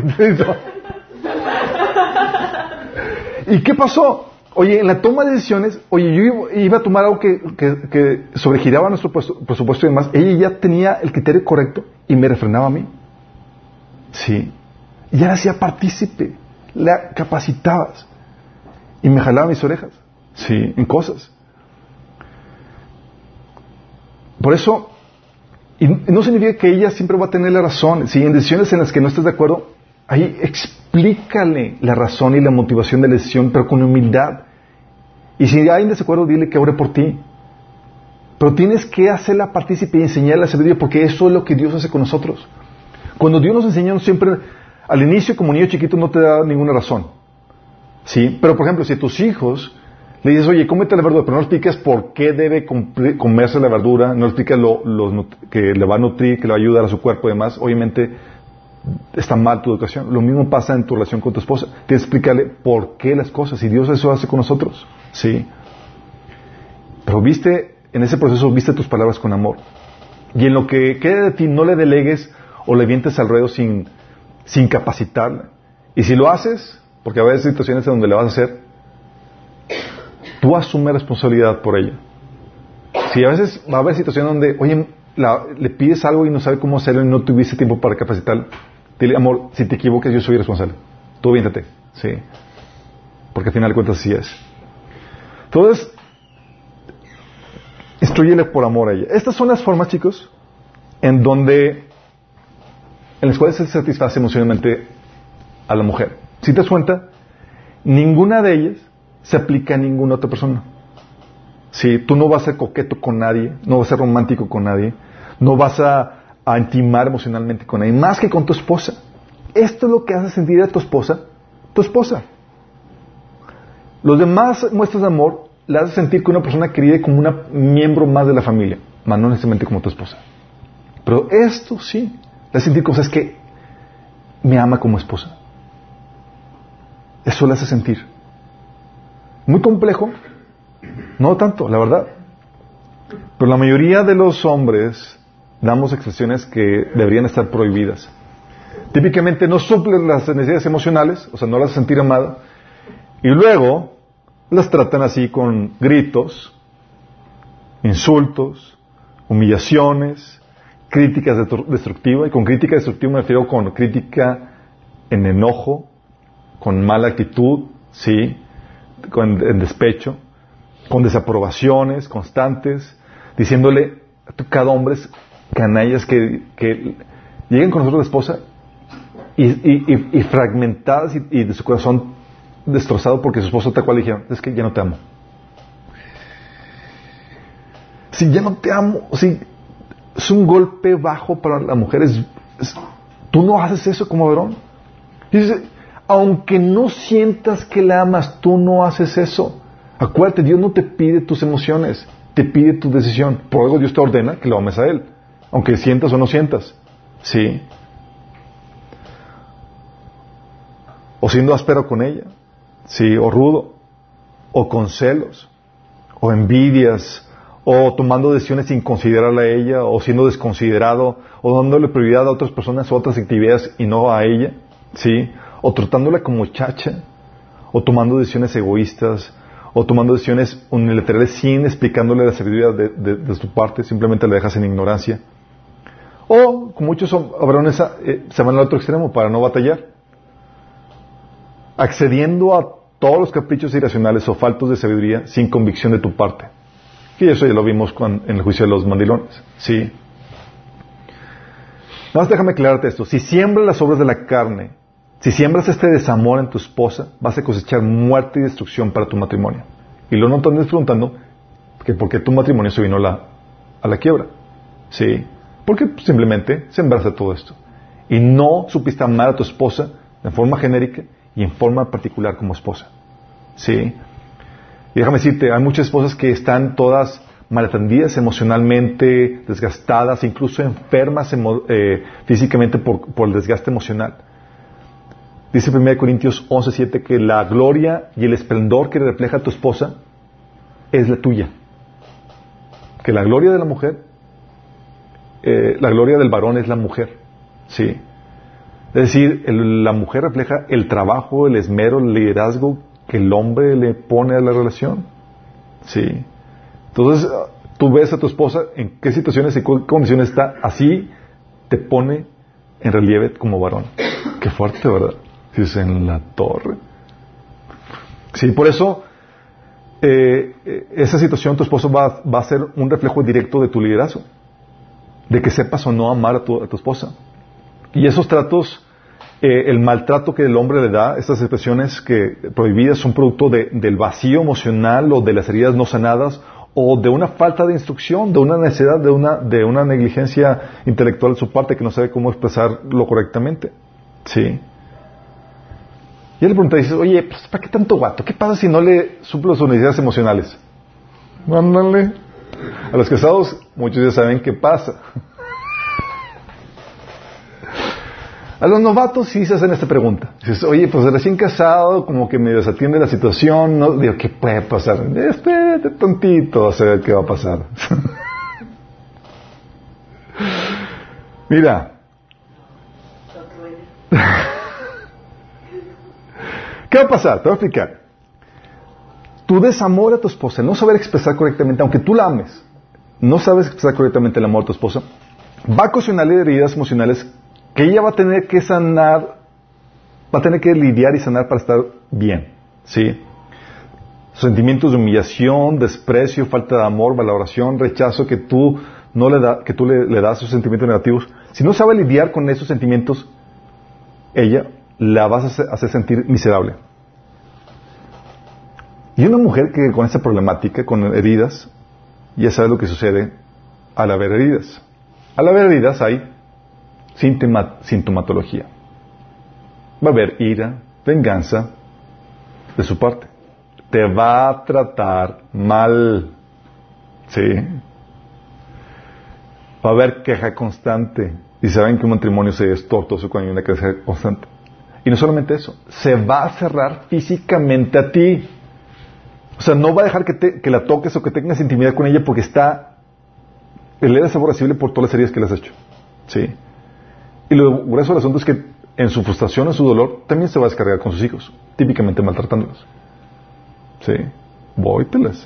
¿Y qué pasó? Oye, en la toma de decisiones, oye, yo iba, a tomar algo que, sobregiraba nuestro puesto- presupuesto y demás. Ella ya tenía el criterio correcto y me refrenaba a mí. Sí. Ya la hacía partícipe. La capacitabas. Y me jalaba mis orejas. Sí, en cosas. Por eso, y no significa que ella siempre va a tener la razón. Si en decisiones en las que no estés de acuerdo, ahí explícale la razón y la motivación de la decisión, pero con humildad. Y si hay un desacuerdo, dile que ore por ti. Pero tienes que hacerla partícipe y enseñarle la sabiduría, porque eso es lo que Dios hace con nosotros. Cuando Dios nos enseña, siempre, al inicio, como niño chiquito, no te da ninguna razón. ¿Sí? Pero, por ejemplo, si a tus hijos Le dices, oye, cómete la verdura, pero no le expliques por qué debe comerse la verdura, no le expliques lo, que le va a nutrir, que le va a ayudar a su cuerpo y demás. Obviamente está mal tu educación. Lo mismo pasa en tu relación con tu esposa. Tienes que explicarle por qué las cosas. Y Dios eso hace con nosotros. Sí. Pero viste, en ese proceso, viste tus palabras con amor. Y en lo que quede de ti, no le delegues o le vientes al ruedo sin, sin capacitarla. Y si lo haces, porque a haber situaciones en donde le vas a hacer, tú asume responsabilidad por ella. Si a veces va a haber situaciones donde, oye, le pides algo y no sabe cómo hacerlo y no tuviste tiempo para capacitarla, dile, amor, si te equivocas, yo soy responsable. Tú aviéntate. Sí. Porque al final de cuentas así es. Entonces, instruyele por amor a ella. Estas son las formas, chicos, en donde, en las cuales se satisface emocionalmente a la mujer. Si te das cuenta, ninguna de ellas se aplica a ninguna otra persona. Si tú no vas a ser coqueto con nadie, no vas a ser romántico con nadie, no vas a, a intimar emocionalmente con nadie, más que con tu esposa. Esto es lo que hace sentir a tu esposa, tu esposa. Los demás muestras de amor la hace sentir como una persona querida como un miembro más de la familia, más no necesariamente como tu esposa. Pero esto sí, la hace sentir cosas que me ama como esposa. Eso le hace sentir. Muy complejo, no tanto, la verdad. Pero la mayoría de los hombres damos excepciones que deberían estar prohibidas. Típicamente no suplen las necesidades emocionales, o sea, no las sentir amada, y luego las tratan así con gritos, insultos, humillaciones, críticas detru- destructivas, y con crítica destructiva me refiero con crítica en enojo, con mala actitud, sí, con en despecho, con desaprobaciones constantes, diciéndole a cada hombre es canallas que, que lleguen con nosotros la esposa y, y- y- fragmentadas y, de su corazón destrozado porque su esposo tal cual dijeron, es que ya no te amo. Si ya no te amo, si es un golpe bajo para la mujer, es- es- tú no haces eso como varón. Dice, aunque no sientas que la amas, tú no haces eso. Acuérdate, Dios no te pide tus emociones, te pide tu decisión. Por algo Dios te ordena que lo ames a Él, aunque sientas o no sientas. Sí. O siendo áspero con ella, sí, o rudo, o con celos, o envidias, o tomando decisiones sin considerarla a ella, o siendo desconsiderado, o dándole prioridad a otras personas o otras actividades y no a ella, sí, o tratándola como chacha, o tomando decisiones egoístas, o tomando decisiones unilaterales sin explicándole la sabiduría de, de- su parte, simplemente la dejas en ignorancia. O, muchos varones eh, se van al otro extremo para no batallar, accediendo a todos los caprichos irracionales o faltos de sabiduría sin convicción de tu parte. Y eso ya lo vimos con- en el juicio de los mandilones. Sí. Nada más déjame aclararte esto. Si siembras las obras de la carne, si siembras este desamor en tu esposa, vas a cosechar muerte y destrucción para tu matrimonio. Y luego no te andes preguntando que por qué tu matrimonio se vino a la, a la quiebra. Sí. Porque simplemente sembraste todo esto. Y no supiste amar a tu esposa en forma genérica y en forma particular como esposa. Sí. Y déjame decirte, hay muchas esposas que están todas malatendidas emocionalmente, desgastadas, incluso enfermas eh, físicamente por, por el desgaste emocional. Dice 1 Corintios 11:7 que la gloria y el esplendor que refleja tu esposa es la tuya. Que la gloria de la mujer, eh, la gloria del varón es la mujer. Sí. Es decir, la mujer refleja el trabajo, el esmero, el liderazgo que el hombre le pone a la relación. Sí. Entonces, tú ves a tu esposa en qué situaciones y qué condiciones está, así te pone en relieve como varón. Qué fuerte, ¿verdad? Dices, en la torre. Sí, por eso, eh, eh, esa situación, tu esposo va a ser un reflejo directo de tu liderazgo. De que sepas o no amar a tu, esposa. Y esos tratos, eh, el maltrato que el hombre le da, estas expresiones que prohibidas son producto de- del vacío emocional o de las heridas no sanadas o de una falta de instrucción, de una necesidad, de una, de una negligencia intelectual de su parte que no sabe cómo expresarlo correctamente. Sí. Y él le pregunta, dice, oye, pues, ¿para qué tanto guato? ¿Qué pasa si no le suplo sus necesidades emocionales? Mándale. A los casados, muchos ya saben qué pasa. A los novatos sí se hacen esta pregunta. Dices, oye, pues recién casado, como que me desatiende la situación, ¿no? Digo, ¿qué puede pasar? Espérate tontito a saber qué va a pasar. Mira. ¿Qué va a pasar? Te voy a explicar. Tu desamor a tu esposa, no saber expresar correctamente, aunque tú la ames, no sabes expresar correctamente el amor a tu esposa, va a ocasionarle heridas emocionales que ella va a tener que sanar, va a tener que lidiar y sanar para estar bien, ¿sí? Sentimientos de humillación, desprecio, falta de amor, valoración, rechazo que tú no le da, que tú le, le das esos sentimientos negativos. Si no sabe lidiar con esos sentimientos, ella la vas a hacer, sentir miserable. Y una mujer que con esa problemática, con heridas, ya sabe lo que sucede al haber heridas. Al haber heridas hay sintomatología. Va a haber ira, venganza de su parte. Te va a tratar mal. Sí. Va a haber queja constante. Y saben que un matrimonio se es tortuoso cuando hay una queja constante. Y no solamente eso, se va a cerrar físicamente a ti. O sea, no va a dejar que, te, que la toques o que tengas intimidad con ella porque está... Él era aborrecible por todas las heridas que le has hecho. ¿Sí? Y lo grueso del asunto es que en su frustración, en su dolor, también se va a descargar con sus hijos, típicamente maltratándolos. ¿Sí? Vóytelas.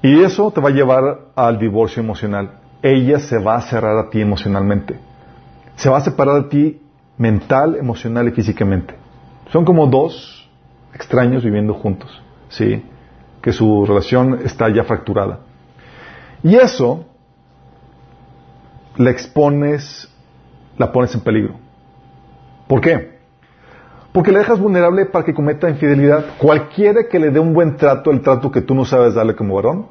Y eso te va a llevar al divorcio emocional. Ella se va a cerrar a ti emocionalmente. Se va a separar de ti mental, emocional y físicamente. Son como dos extraños viviendo juntos. ¿Sí? Que su relación está ya fracturada. Y eso la expones, la pones en peligro. ¿Por qué? Porque le dejas vulnerable para que cometa infidelidad. Cualquiera que le dé un buen trato, el trato que tú no sabes darle como varón,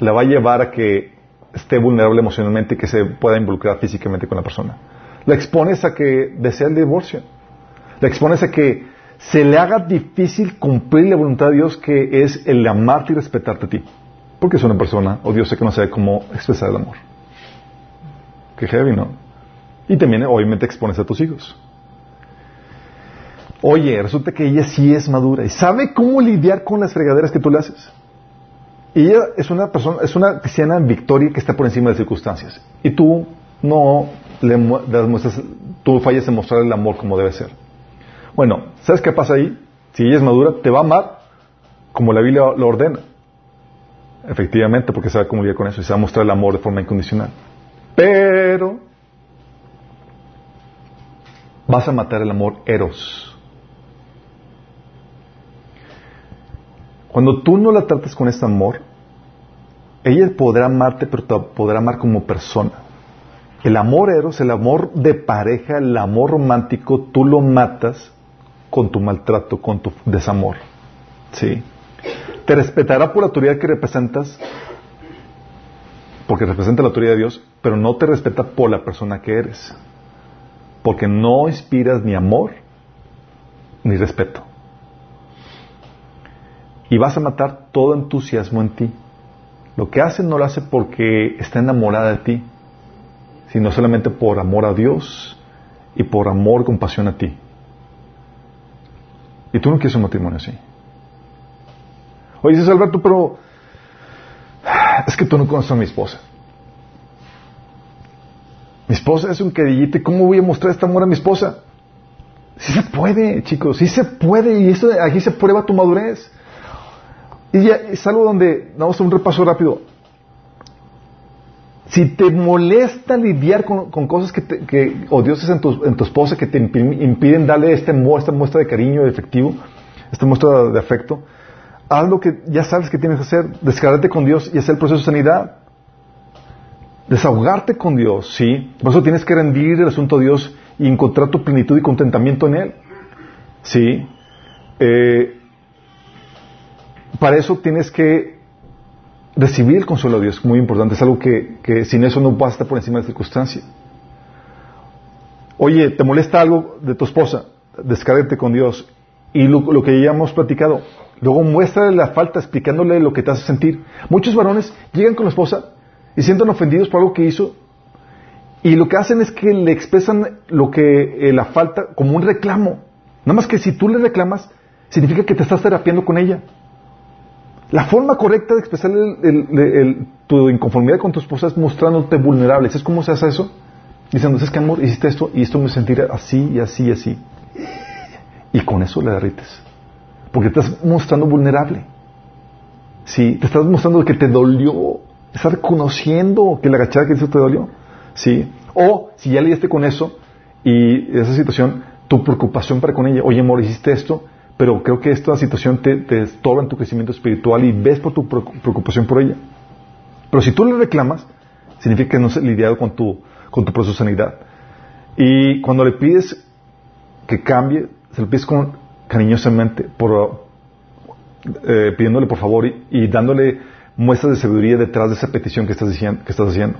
la va a llevar a que esté vulnerable emocionalmente y que se pueda involucrar físicamente con la persona. La expones a que desea el divorcio. La expones a que se le haga difícil cumplir la voluntad de Dios que es el amarte y respetarte a ti. Porque es una persona odiosa que no sabe cómo expresar el amor. Qué heavy, ¿no? Y también, obviamente, expones a tus hijos. Oye, resulta que ella sí es madura y sabe cómo lidiar con las fregaderas que tú le haces. Y ella es una persona, es una cristiana en victoria que está por encima de las circunstancias. Y tú no le, muestras, tú fallas en mostrar el amor como debe ser. Bueno, ¿sabes qué pasa ahí? Si ella es madura, te va a amar como la Biblia lo ordena. Efectivamente, porque va a comunicar con eso y se va a mostrar el amor de forma incondicional. Pero vas a matar el amor eros. Cuando tú no la tratas con este amor, ella podrá amarte, pero te podrá amar como persona. El amor eros, el amor de pareja, el amor romántico, tú lo matas con tu maltrato, con tu desamor. ¿Sí? Te respetará por la autoridad que representas, porque representa la autoridad de Dios, pero no te respeta por la persona que eres, porque no inspiras ni amor ni respeto. Y vas a matar todo entusiasmo en ti. Lo que hace no lo hace porque está enamorada de ti, sino solamente por amor a Dios y por amor, compasión a ti. Y tú no quieres un matrimonio así. Oye, dices Alberto, pero es que tú no conoces a mi esposa. Mi esposa es un querillite, ¿cómo voy a mostrar este amor a mi esposa? Sí se puede, chicos, sí se puede, y eso aquí se prueba tu madurez. Y ya es algo donde, vamos a un repaso rápido. Si te molesta lidiar con, cosas que, que odiosas en tu, en tu, esposa que te impiden darle este, esta muestra de cariño, de efectivo, esta muestra de afecto, haz lo que ya sabes que tienes que hacer, descargarte con Dios y hacer el proceso de sanidad. Desahogarte con Dios, ¿sí? Por eso tienes que rendir el asunto a Dios y encontrar tu plenitud y contentamiento en Él. ¿Sí? Eh, para eso tienes que recibir el consuelo de Dios, muy importante. Es algo que, que sin eso no basta por encima de la circunstancia. Oye, ¿te molesta algo de tu esposa? Descárgate con Dios. Y lo, que ya hemos platicado, luego muéstrale la falta explicándole lo que te hace sentir. Muchos varones llegan con la esposa y sienten ofendidos por algo que hizo y lo que hacen es que le expresan lo que eh, la falta como un reclamo. Nada más que si tú le reclamas, significa que te estás terapiando con ella. La forma correcta de expresar el- tu inconformidad con tu esposa es mostrándote vulnerable. ¿Sabes cómo se hace eso? Diciendo, es que amor, hiciste esto y esto me sentirá así y así y así. Y con eso le derrites. Porque te estás mostrando vulnerable. Sí, te estás mostrando que te dolió. Estás reconociendo que la agachada que hizo te dolió. Sí. O si ya lidiaste con eso y esa situación, tu preocupación para con ella, oye amor, hiciste esto, pero creo que esta situación te, te estorba en tu crecimiento espiritual y ves por tu preocu- preocupación por ella. Pero si tú le reclamas, significa que no has lidiado con tu, con tu proceso de sanidad. Y cuando le pides que cambie, se lo pides con, cariñosamente, por, eh, pidiéndole por favor y, y dándole muestras de sabiduría detrás de esa petición que estás, diciendo, que estás haciendo.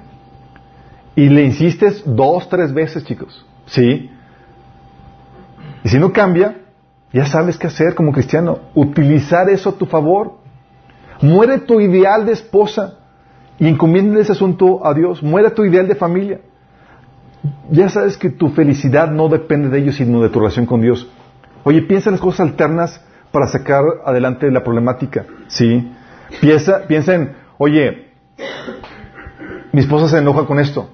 Y le insistes dos, tres veces, chicos. ¿Sí? Y si no cambia, ya sabes qué hacer como cristiano. Utilizar eso a tu favor. Muere tu ideal de esposa y encomienda ese asunto a Dios. Muere tu ideal de familia. Ya sabes que tu felicidad no depende de ellos, sino de tu relación con Dios. Oye, piensa en las cosas alternas para sacar adelante la problemática. ¿Sí? Piensa, piensa en, oye, mi esposa se enoja con esto.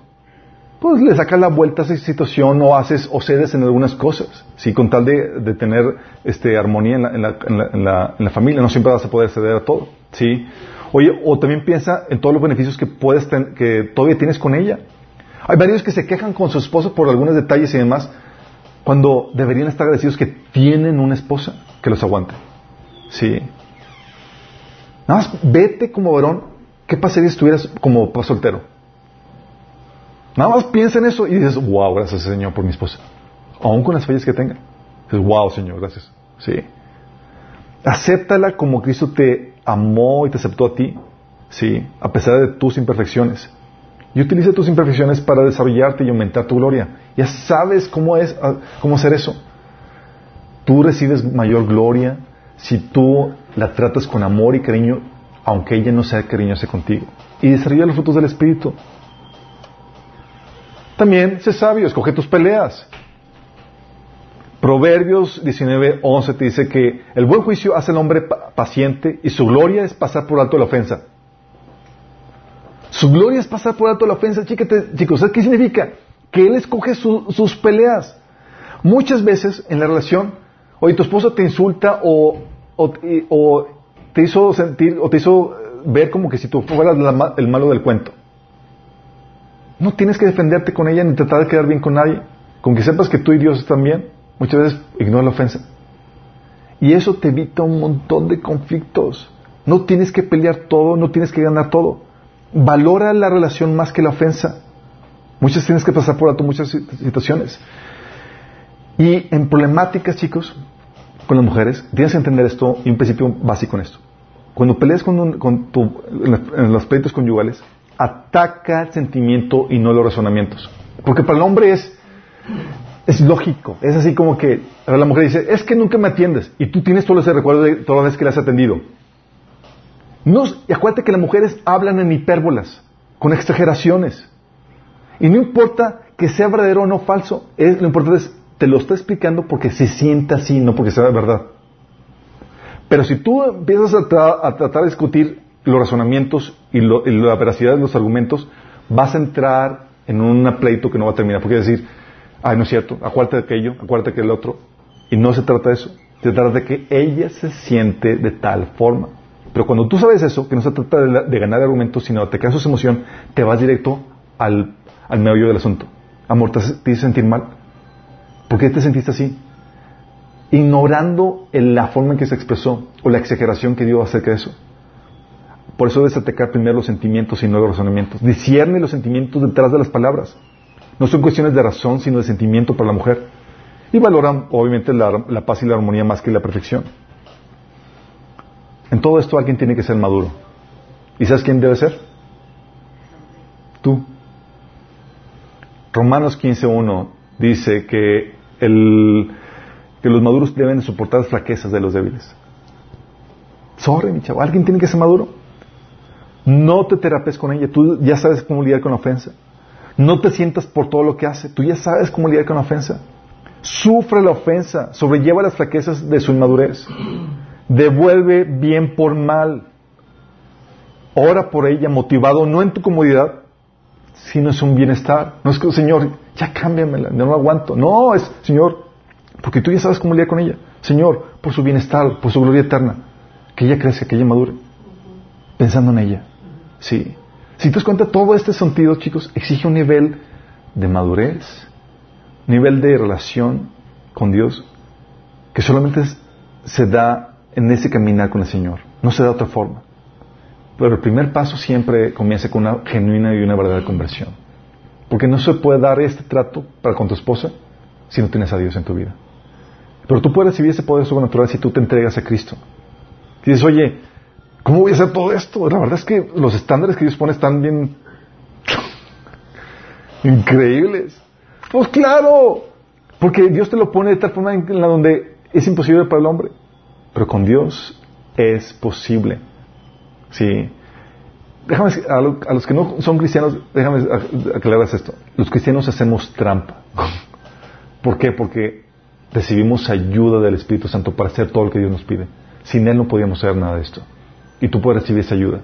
Pues le sacas la vuelta a esa situación o haces o cedes en algunas cosas, ¿sí? Con tal de, de tener este, armonía en la, en, la, en, la, familia. No siempre vas a poder ceder a todo, ¿sí? Oye, o también piensa en todos los beneficios que puedes ten, que todavía tienes con ella. Hay varios que se quejan con su esposa por algunos detalles y demás, cuando deberían estar agradecidos que tienen una esposa que los aguante. Sí. Nada más vete como varón. ¿Qué pasaría si estuvieras como soltero? Nada más piensa en eso y dices, wow, gracias Señor por mi esposa. Aún con las fallas que tenga. Dices, wow, Señor, gracias. Sí. Acéptala como Cristo te amó y te aceptó a ti. Sí. A pesar de tus imperfecciones. Y utiliza tus imperfecciones para desarrollarte y aumentar tu gloria. Ya sabes cómo es, cómo hacer eso. Tú recibes mayor gloria si tú la tratas con amor y cariño, aunque ella no sea cariñosa contigo. Y desarrolla los frutos del Espíritu. También sé sabio, escoge tus peleas. Proverbios 19, 11 te dice que el buen juicio hace al hombre paciente y su gloria es pasar por alto la ofensa. Su gloria es pasar por alto la ofensa. Chíquete, chicos, ¿sabes qué significa? Que él escoge su, sus peleas. Muchas veces en la relación, oye, tu esposa te insulta o, te hizo sentir, o te hizo ver como que si tú fueras el malo del cuento. No tienes que defenderte con ella ni tratar de quedar bien con nadie. Con que sepas que tú y Dios están bien, muchas veces ignora la ofensa. Y eso te evita un montón de conflictos. No tienes que pelear todo, no tienes que ganar todo. Valora la relación más que la ofensa. Muchas tienes que pasar por alto muchas situaciones. Y en problemáticas, chicos, con las mujeres, tienes que entender esto y un principio básico en esto. Cuando peleas con, tu, en los pleitos conyugales, ataca el sentimiento y no los razonamientos. Porque para el hombre es, es lógico. Es así como que la mujer dice, es que nunca me atiendes. Y tú tienes todo ese recuerdo de toda vez que le has atendido. No, y acuérdate que las mujeres hablan en hipérbolas, con exageraciones. Y no importa que sea verdadero o no falso, lo importante es, te lo está explicando porque se sienta así, no porque sea verdad. Pero si tú empiezas a, tra a tratar de discutir los razonamientos y, lo, la veracidad de los argumentos, vas a entrar en un pleito que no va a terminar. Porque decir, ay, no es cierto, acuérdate de aquello, acuérdate que el otro. Y no se trata de eso. Se trata de que ella se siente de tal forma. Pero cuando tú sabes eso, que no se trata de, de ganar argumentos, sino de atacar sus emociones, te vas directo al, al meollo del asunto. Amor, ¿te, te hizo sentir mal? ¿Por qué te sentiste así? Ignorando la forma en que se expresó o la exageración que dio acerca de eso. Por eso debes atacar primero los sentimientos y no los razonamientos. Discierne los sentimientos detrás de las palabras. No son cuestiones de razón, sino de sentimiento para la mujer. Y valoran, obviamente, la, paz y la armonía más que la perfección. En todo esto alguien tiene que ser maduro. ¿Y sabes quién debe ser? Tú. Romanos 15.1 dice que, el, que los maduros deben soportar las flaquezas de los débiles. Sorry, mi chavo, alguien tiene que ser maduro. No te terapes con ella, tú ya sabes cómo lidiar con la ofensa. No te sientas por todo lo que hace, tú ya sabes cómo lidiar con la ofensa. Sufre la ofensa, sobrelleva las flaquezas de su inmadurez. Devuelve bien por mal. Ora por ella, motivado no en tu comodidad, sino en un bienestar. No es que, Señor, ya cámbiamela, no lo aguanto. No, es, Señor, porque tú ya sabes cómo lidiar con ella. Señor, por su bienestar, por su gloria eterna, que ella crezca, que ella madure, pensando en ella. Sí. Si te das cuenta, todo este sentido, chicos, exige un nivel de madurez, nivel de relación con Dios, que solamente se da en ese caminar con el Señor. No se da de otra forma. Pero el primer paso siempre comienza con una genuina y una verdadera conversión. Porque no se puede dar este trato para con tu esposa si no tienes a Dios en tu vida. Pero tú puedes recibir ese poder sobrenatural si tú te entregas a Cristo. Dices, oye, ¿cómo voy a hacer todo esto? La verdad es que los estándares que Dios pone están bien increíbles. Pues claro, porque Dios te lo pone de tal forma en la donde es imposible para el hombre. Pero con Dios es posible. Sí. Déjame, a, los que no son cristianos, déjame aclararles esto. Los cristianos hacemos trampa. ¿Por qué? Porque recibimos ayuda del Espíritu Santo para hacer todo lo que Dios nos pide. Sin Él no podíamos hacer nada de esto. Y tú puedes recibir esa ayuda.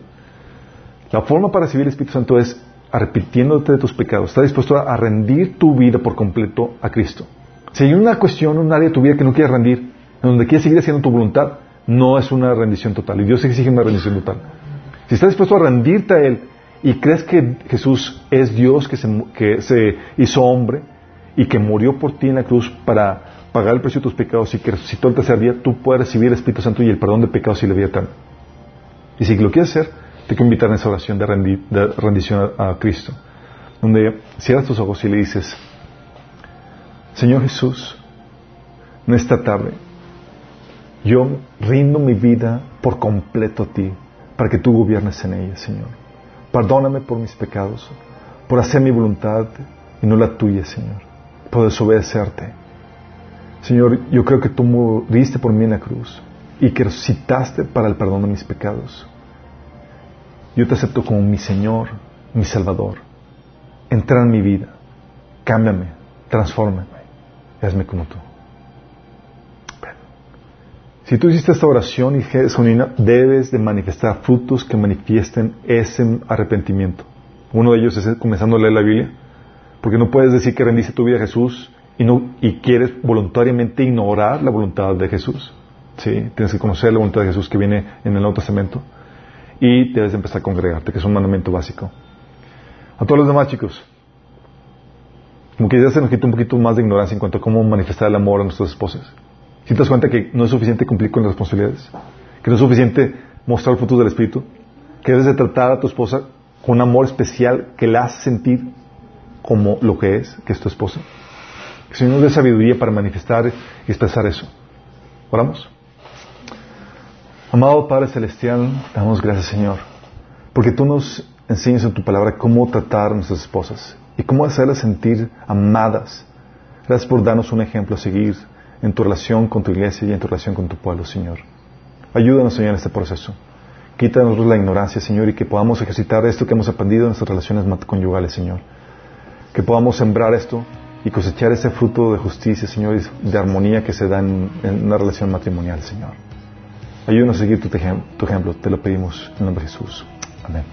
La forma para recibir el Espíritu Santo es arrepintiéndote de tus pecados. Estás dispuesto a rendir tu vida por completo a Cristo. Si hay una cuestión, un área de tu vida que no quieres rendir, en donde quieres seguir haciendo tu voluntad, no es una rendición total. Y Dios exige una rendición total. Si estás dispuesto a rendirte a Él y crees que Jesús es Dios que se, que se hizo hombre y que murió por ti en la cruz para pagar el precio de tus pecados y que resucitó el tercer día, tú puedes recibir el Espíritu Santo y el perdón de pecados y la vida eterna. Y si lo quieres hacer, te quiero invitar en esa oración de, rendición a, a, Cristo, donde cierras tus ojos y le dices, Señor Jesús, en esta tarde, yo rindo mi vida por completo a ti, para que tú gobiernes en ella, Señor. Perdóname por mis pecados, por hacer mi voluntad y no la tuya, Señor, por desobedecerte. Señor, yo creo que tú moriste por mí en la cruz y que resucitaste para el perdón de mis pecados. Yo te acepto como mi Señor, mi Salvador. Entra en mi vida, cámbiame, transfórmame, hazme como tú. Si tú hiciste esta oración y es debes de manifestar frutos que manifiesten ese arrepentimiento. Uno de ellos es comenzando a leer la Biblia, porque no puedes decir que rendiste tu vida a Jesús y, no, y quieres voluntariamente ignorar la voluntad de Jesús. ¿Sí? Tienes que conocer la voluntad de Jesús que viene en el Nuevo Testamento y debes de empezar a congregarte, que es un mandamiento básico. A todos los demás chicos, como que ya se nos quita un poquito más de ignorancia en cuanto a cómo manifestar el amor a nuestras esposas. Si te das cuenta que no es suficiente cumplir con las responsabilidades, que no es suficiente mostrar el fruto del Espíritu, que debes de tratar a tu esposa con un amor especial que la hace sentir como lo que es, que es tu esposa. Que el Señor nos dé sabiduría para manifestar y expresar eso. ¿Oramos? Amado Padre Celestial, damos gracias Señor, porque tú nos enseñas en tu palabra cómo tratar a nuestras esposas y cómo hacerlas sentir amadas. Gracias por darnos un ejemplo a seguir en tu relación con tu iglesia y en tu relación con tu pueblo, Señor. Ayúdanos, Señor, en este proceso. Quítanos la ignorancia, Señor, y que podamos ejercitar esto que hemos aprendido en nuestras relaciones conyugales, Señor. Que podamos sembrar esto y cosechar ese fruto de justicia, Señor, y de armonía que se da en, una relación matrimonial, Señor. Ayúdanos a seguir tu, tu ejemplo, te lo pedimos en nombre de Jesús. Amén.